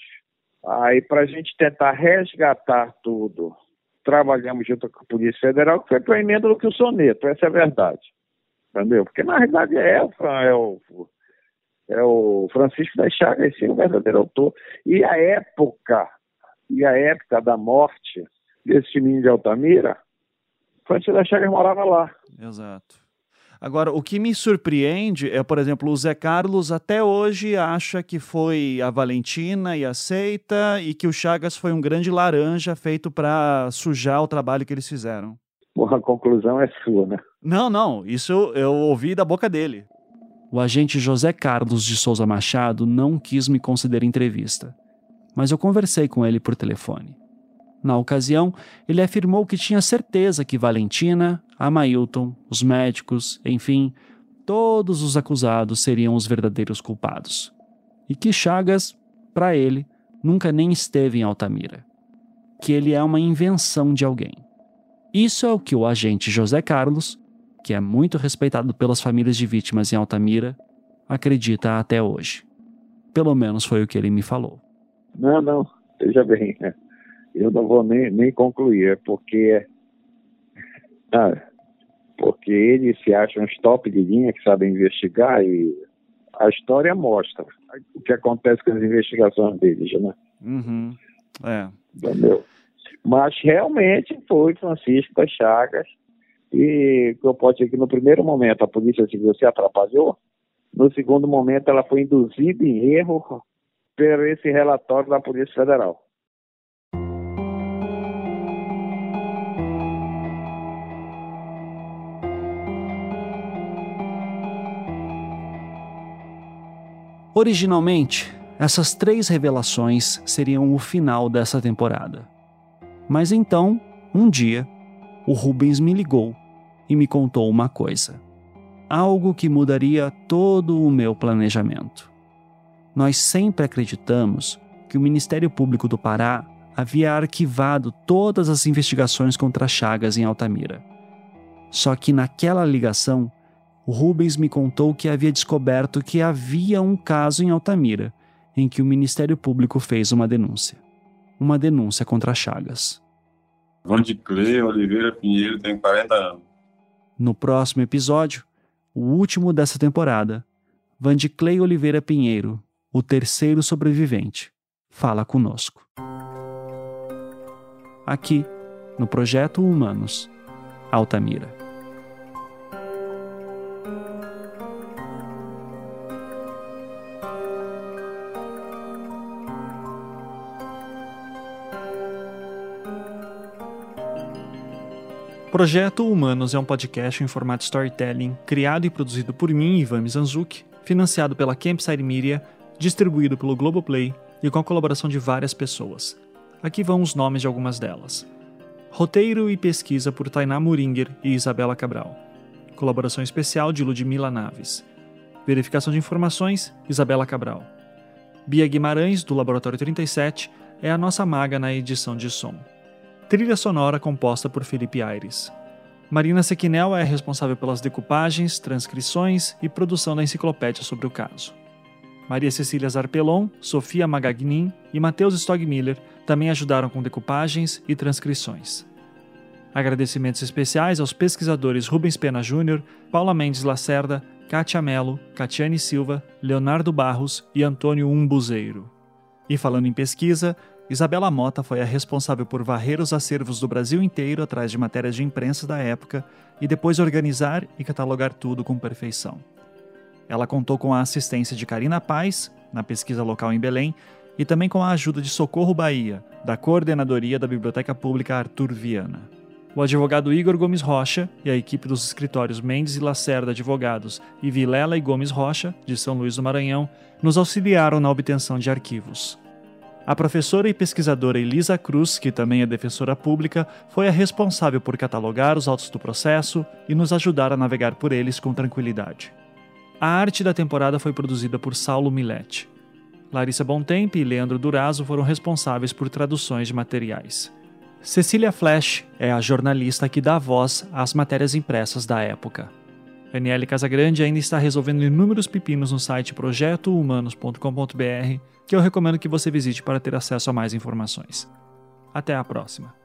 Aí para a gente tentar resgatar tudo, trabalhamos junto com a Polícia Federal, que foi para emenda do que o soneto, essa é a verdade entendeu? Porque na realidade é, é o, é o Francisco das Chagas, sim, o verdadeiro autor. E a época, e a época da morte desse menino de Altamira, Francisco das Chagas morava lá. Exato. Agora, o que me surpreende é, por exemplo, o Zé Carlos até hoje acha que foi a Valentina e aceita e que o Chagas foi um grande laranja feito para sujar o trabalho que eles fizeram. Porra, a conclusão é sua, né? Não, não, isso eu ouvi da boca dele. O agente José Carlos de Souza Machado não quis me conceder entrevista, mas eu conversei com ele por telefone. Na ocasião, ele afirmou que tinha certeza que Valentina, Amailton, os médicos, enfim, todos os acusados seriam os verdadeiros culpados. E que Chagas, para ele, nunca nem esteve em Altamira. Que ele é uma invenção de alguém. Isso é o que o agente José Carlos que é muito respeitado pelas famílias de vítimas em Altamira, acredita até hoje. Pelo menos foi o que ele me falou. Não, não, veja bem, né? Eu não vou nem, nem concluir, porque, (laughs) ah, porque eles se acham os top de linha que sabem investigar e a história mostra o que acontece com as investigações deles, né? Uhum. É. Entendeu? Mas realmente foi Francisco das Chagas e eu posso dizer que no primeiro momento a Polícia Civil se atrapalhou, No segundo momento, ela foi induzida em erro por esse relatório da Polícia Federal. Originalmente, essas três revelações seriam o final dessa temporada. Mas então, um dia, o Rubens me ligou e me contou uma coisa. Algo que mudaria todo o meu planejamento. Nós sempre acreditamos que o Ministério Público do Pará havia arquivado todas as investigações contra Chagas em Altamira. Só que naquela ligação, Rubens me contou que havia descoberto que havia um caso em Altamira em que o Ministério Público fez uma denúncia. Uma denúncia contra Chagas. Vandiclé Oliveira Pinheiro tem 40 anos. No próximo episódio, o último dessa temporada, Vandiclay Oliveira Pinheiro, o terceiro sobrevivente, fala conosco. Aqui, no Projeto Humanos, Altamira. Projeto Humanos é um podcast em formato storytelling, criado e produzido por mim, Ivan Mizanzuki, financiado pela Campside Media, distribuído pelo Globoplay e com a colaboração de várias pessoas. Aqui vão os nomes de algumas delas. Roteiro e pesquisa por Tainá Muringer e Isabela Cabral. Colaboração especial de Ludmila Naves. Verificação de informações, Isabela Cabral. Bia Guimarães, do Laboratório 37, é a nossa maga na edição de som. Trilha sonora composta por Felipe Aires. Marina Sequinel é responsável pelas decupagens, transcrições e produção da enciclopédia sobre o caso. Maria Cecília Zarpelon, Sofia Magagnin e Matheus Stogmiller também ajudaram com decupagens e transcrições. Agradecimentos especiais aos pesquisadores Rubens Pena Júnior, Paula Mendes Lacerda, Kátia Mello, Catiane Silva, Leonardo Barros e Antônio Umbuzeiro. E falando em pesquisa, Isabela Mota foi a responsável por varrer os acervos do Brasil inteiro atrás de matérias de imprensa da época e depois organizar e catalogar tudo com perfeição. Ela contou com a assistência de Karina Paz, na pesquisa local em Belém, e também com a ajuda de Socorro Bahia, da Coordenadoria da Biblioteca Pública Arthur Viana. O advogado Igor Gomes Rocha e a equipe dos escritórios Mendes e Lacerda Advogados e Vilela e Gomes Rocha, de São Luís do Maranhão, nos auxiliaram na obtenção de arquivos. A professora e pesquisadora Elisa Cruz, que também é defensora pública, foi a responsável por catalogar os autos do processo e nos ajudar a navegar por eles com tranquilidade. A arte da temporada foi produzida por Saulo Milete. Larissa Bontempo e Leandro Durazo foram responsáveis por traduções de materiais. Cecília Flash é a jornalista que dá voz às matérias impressas da época. Daniele Casagrande ainda está resolvendo inúmeros pepinos no site projetohumanos.com.br, que eu recomendo que você visite para ter acesso a mais informações. Até a próxima!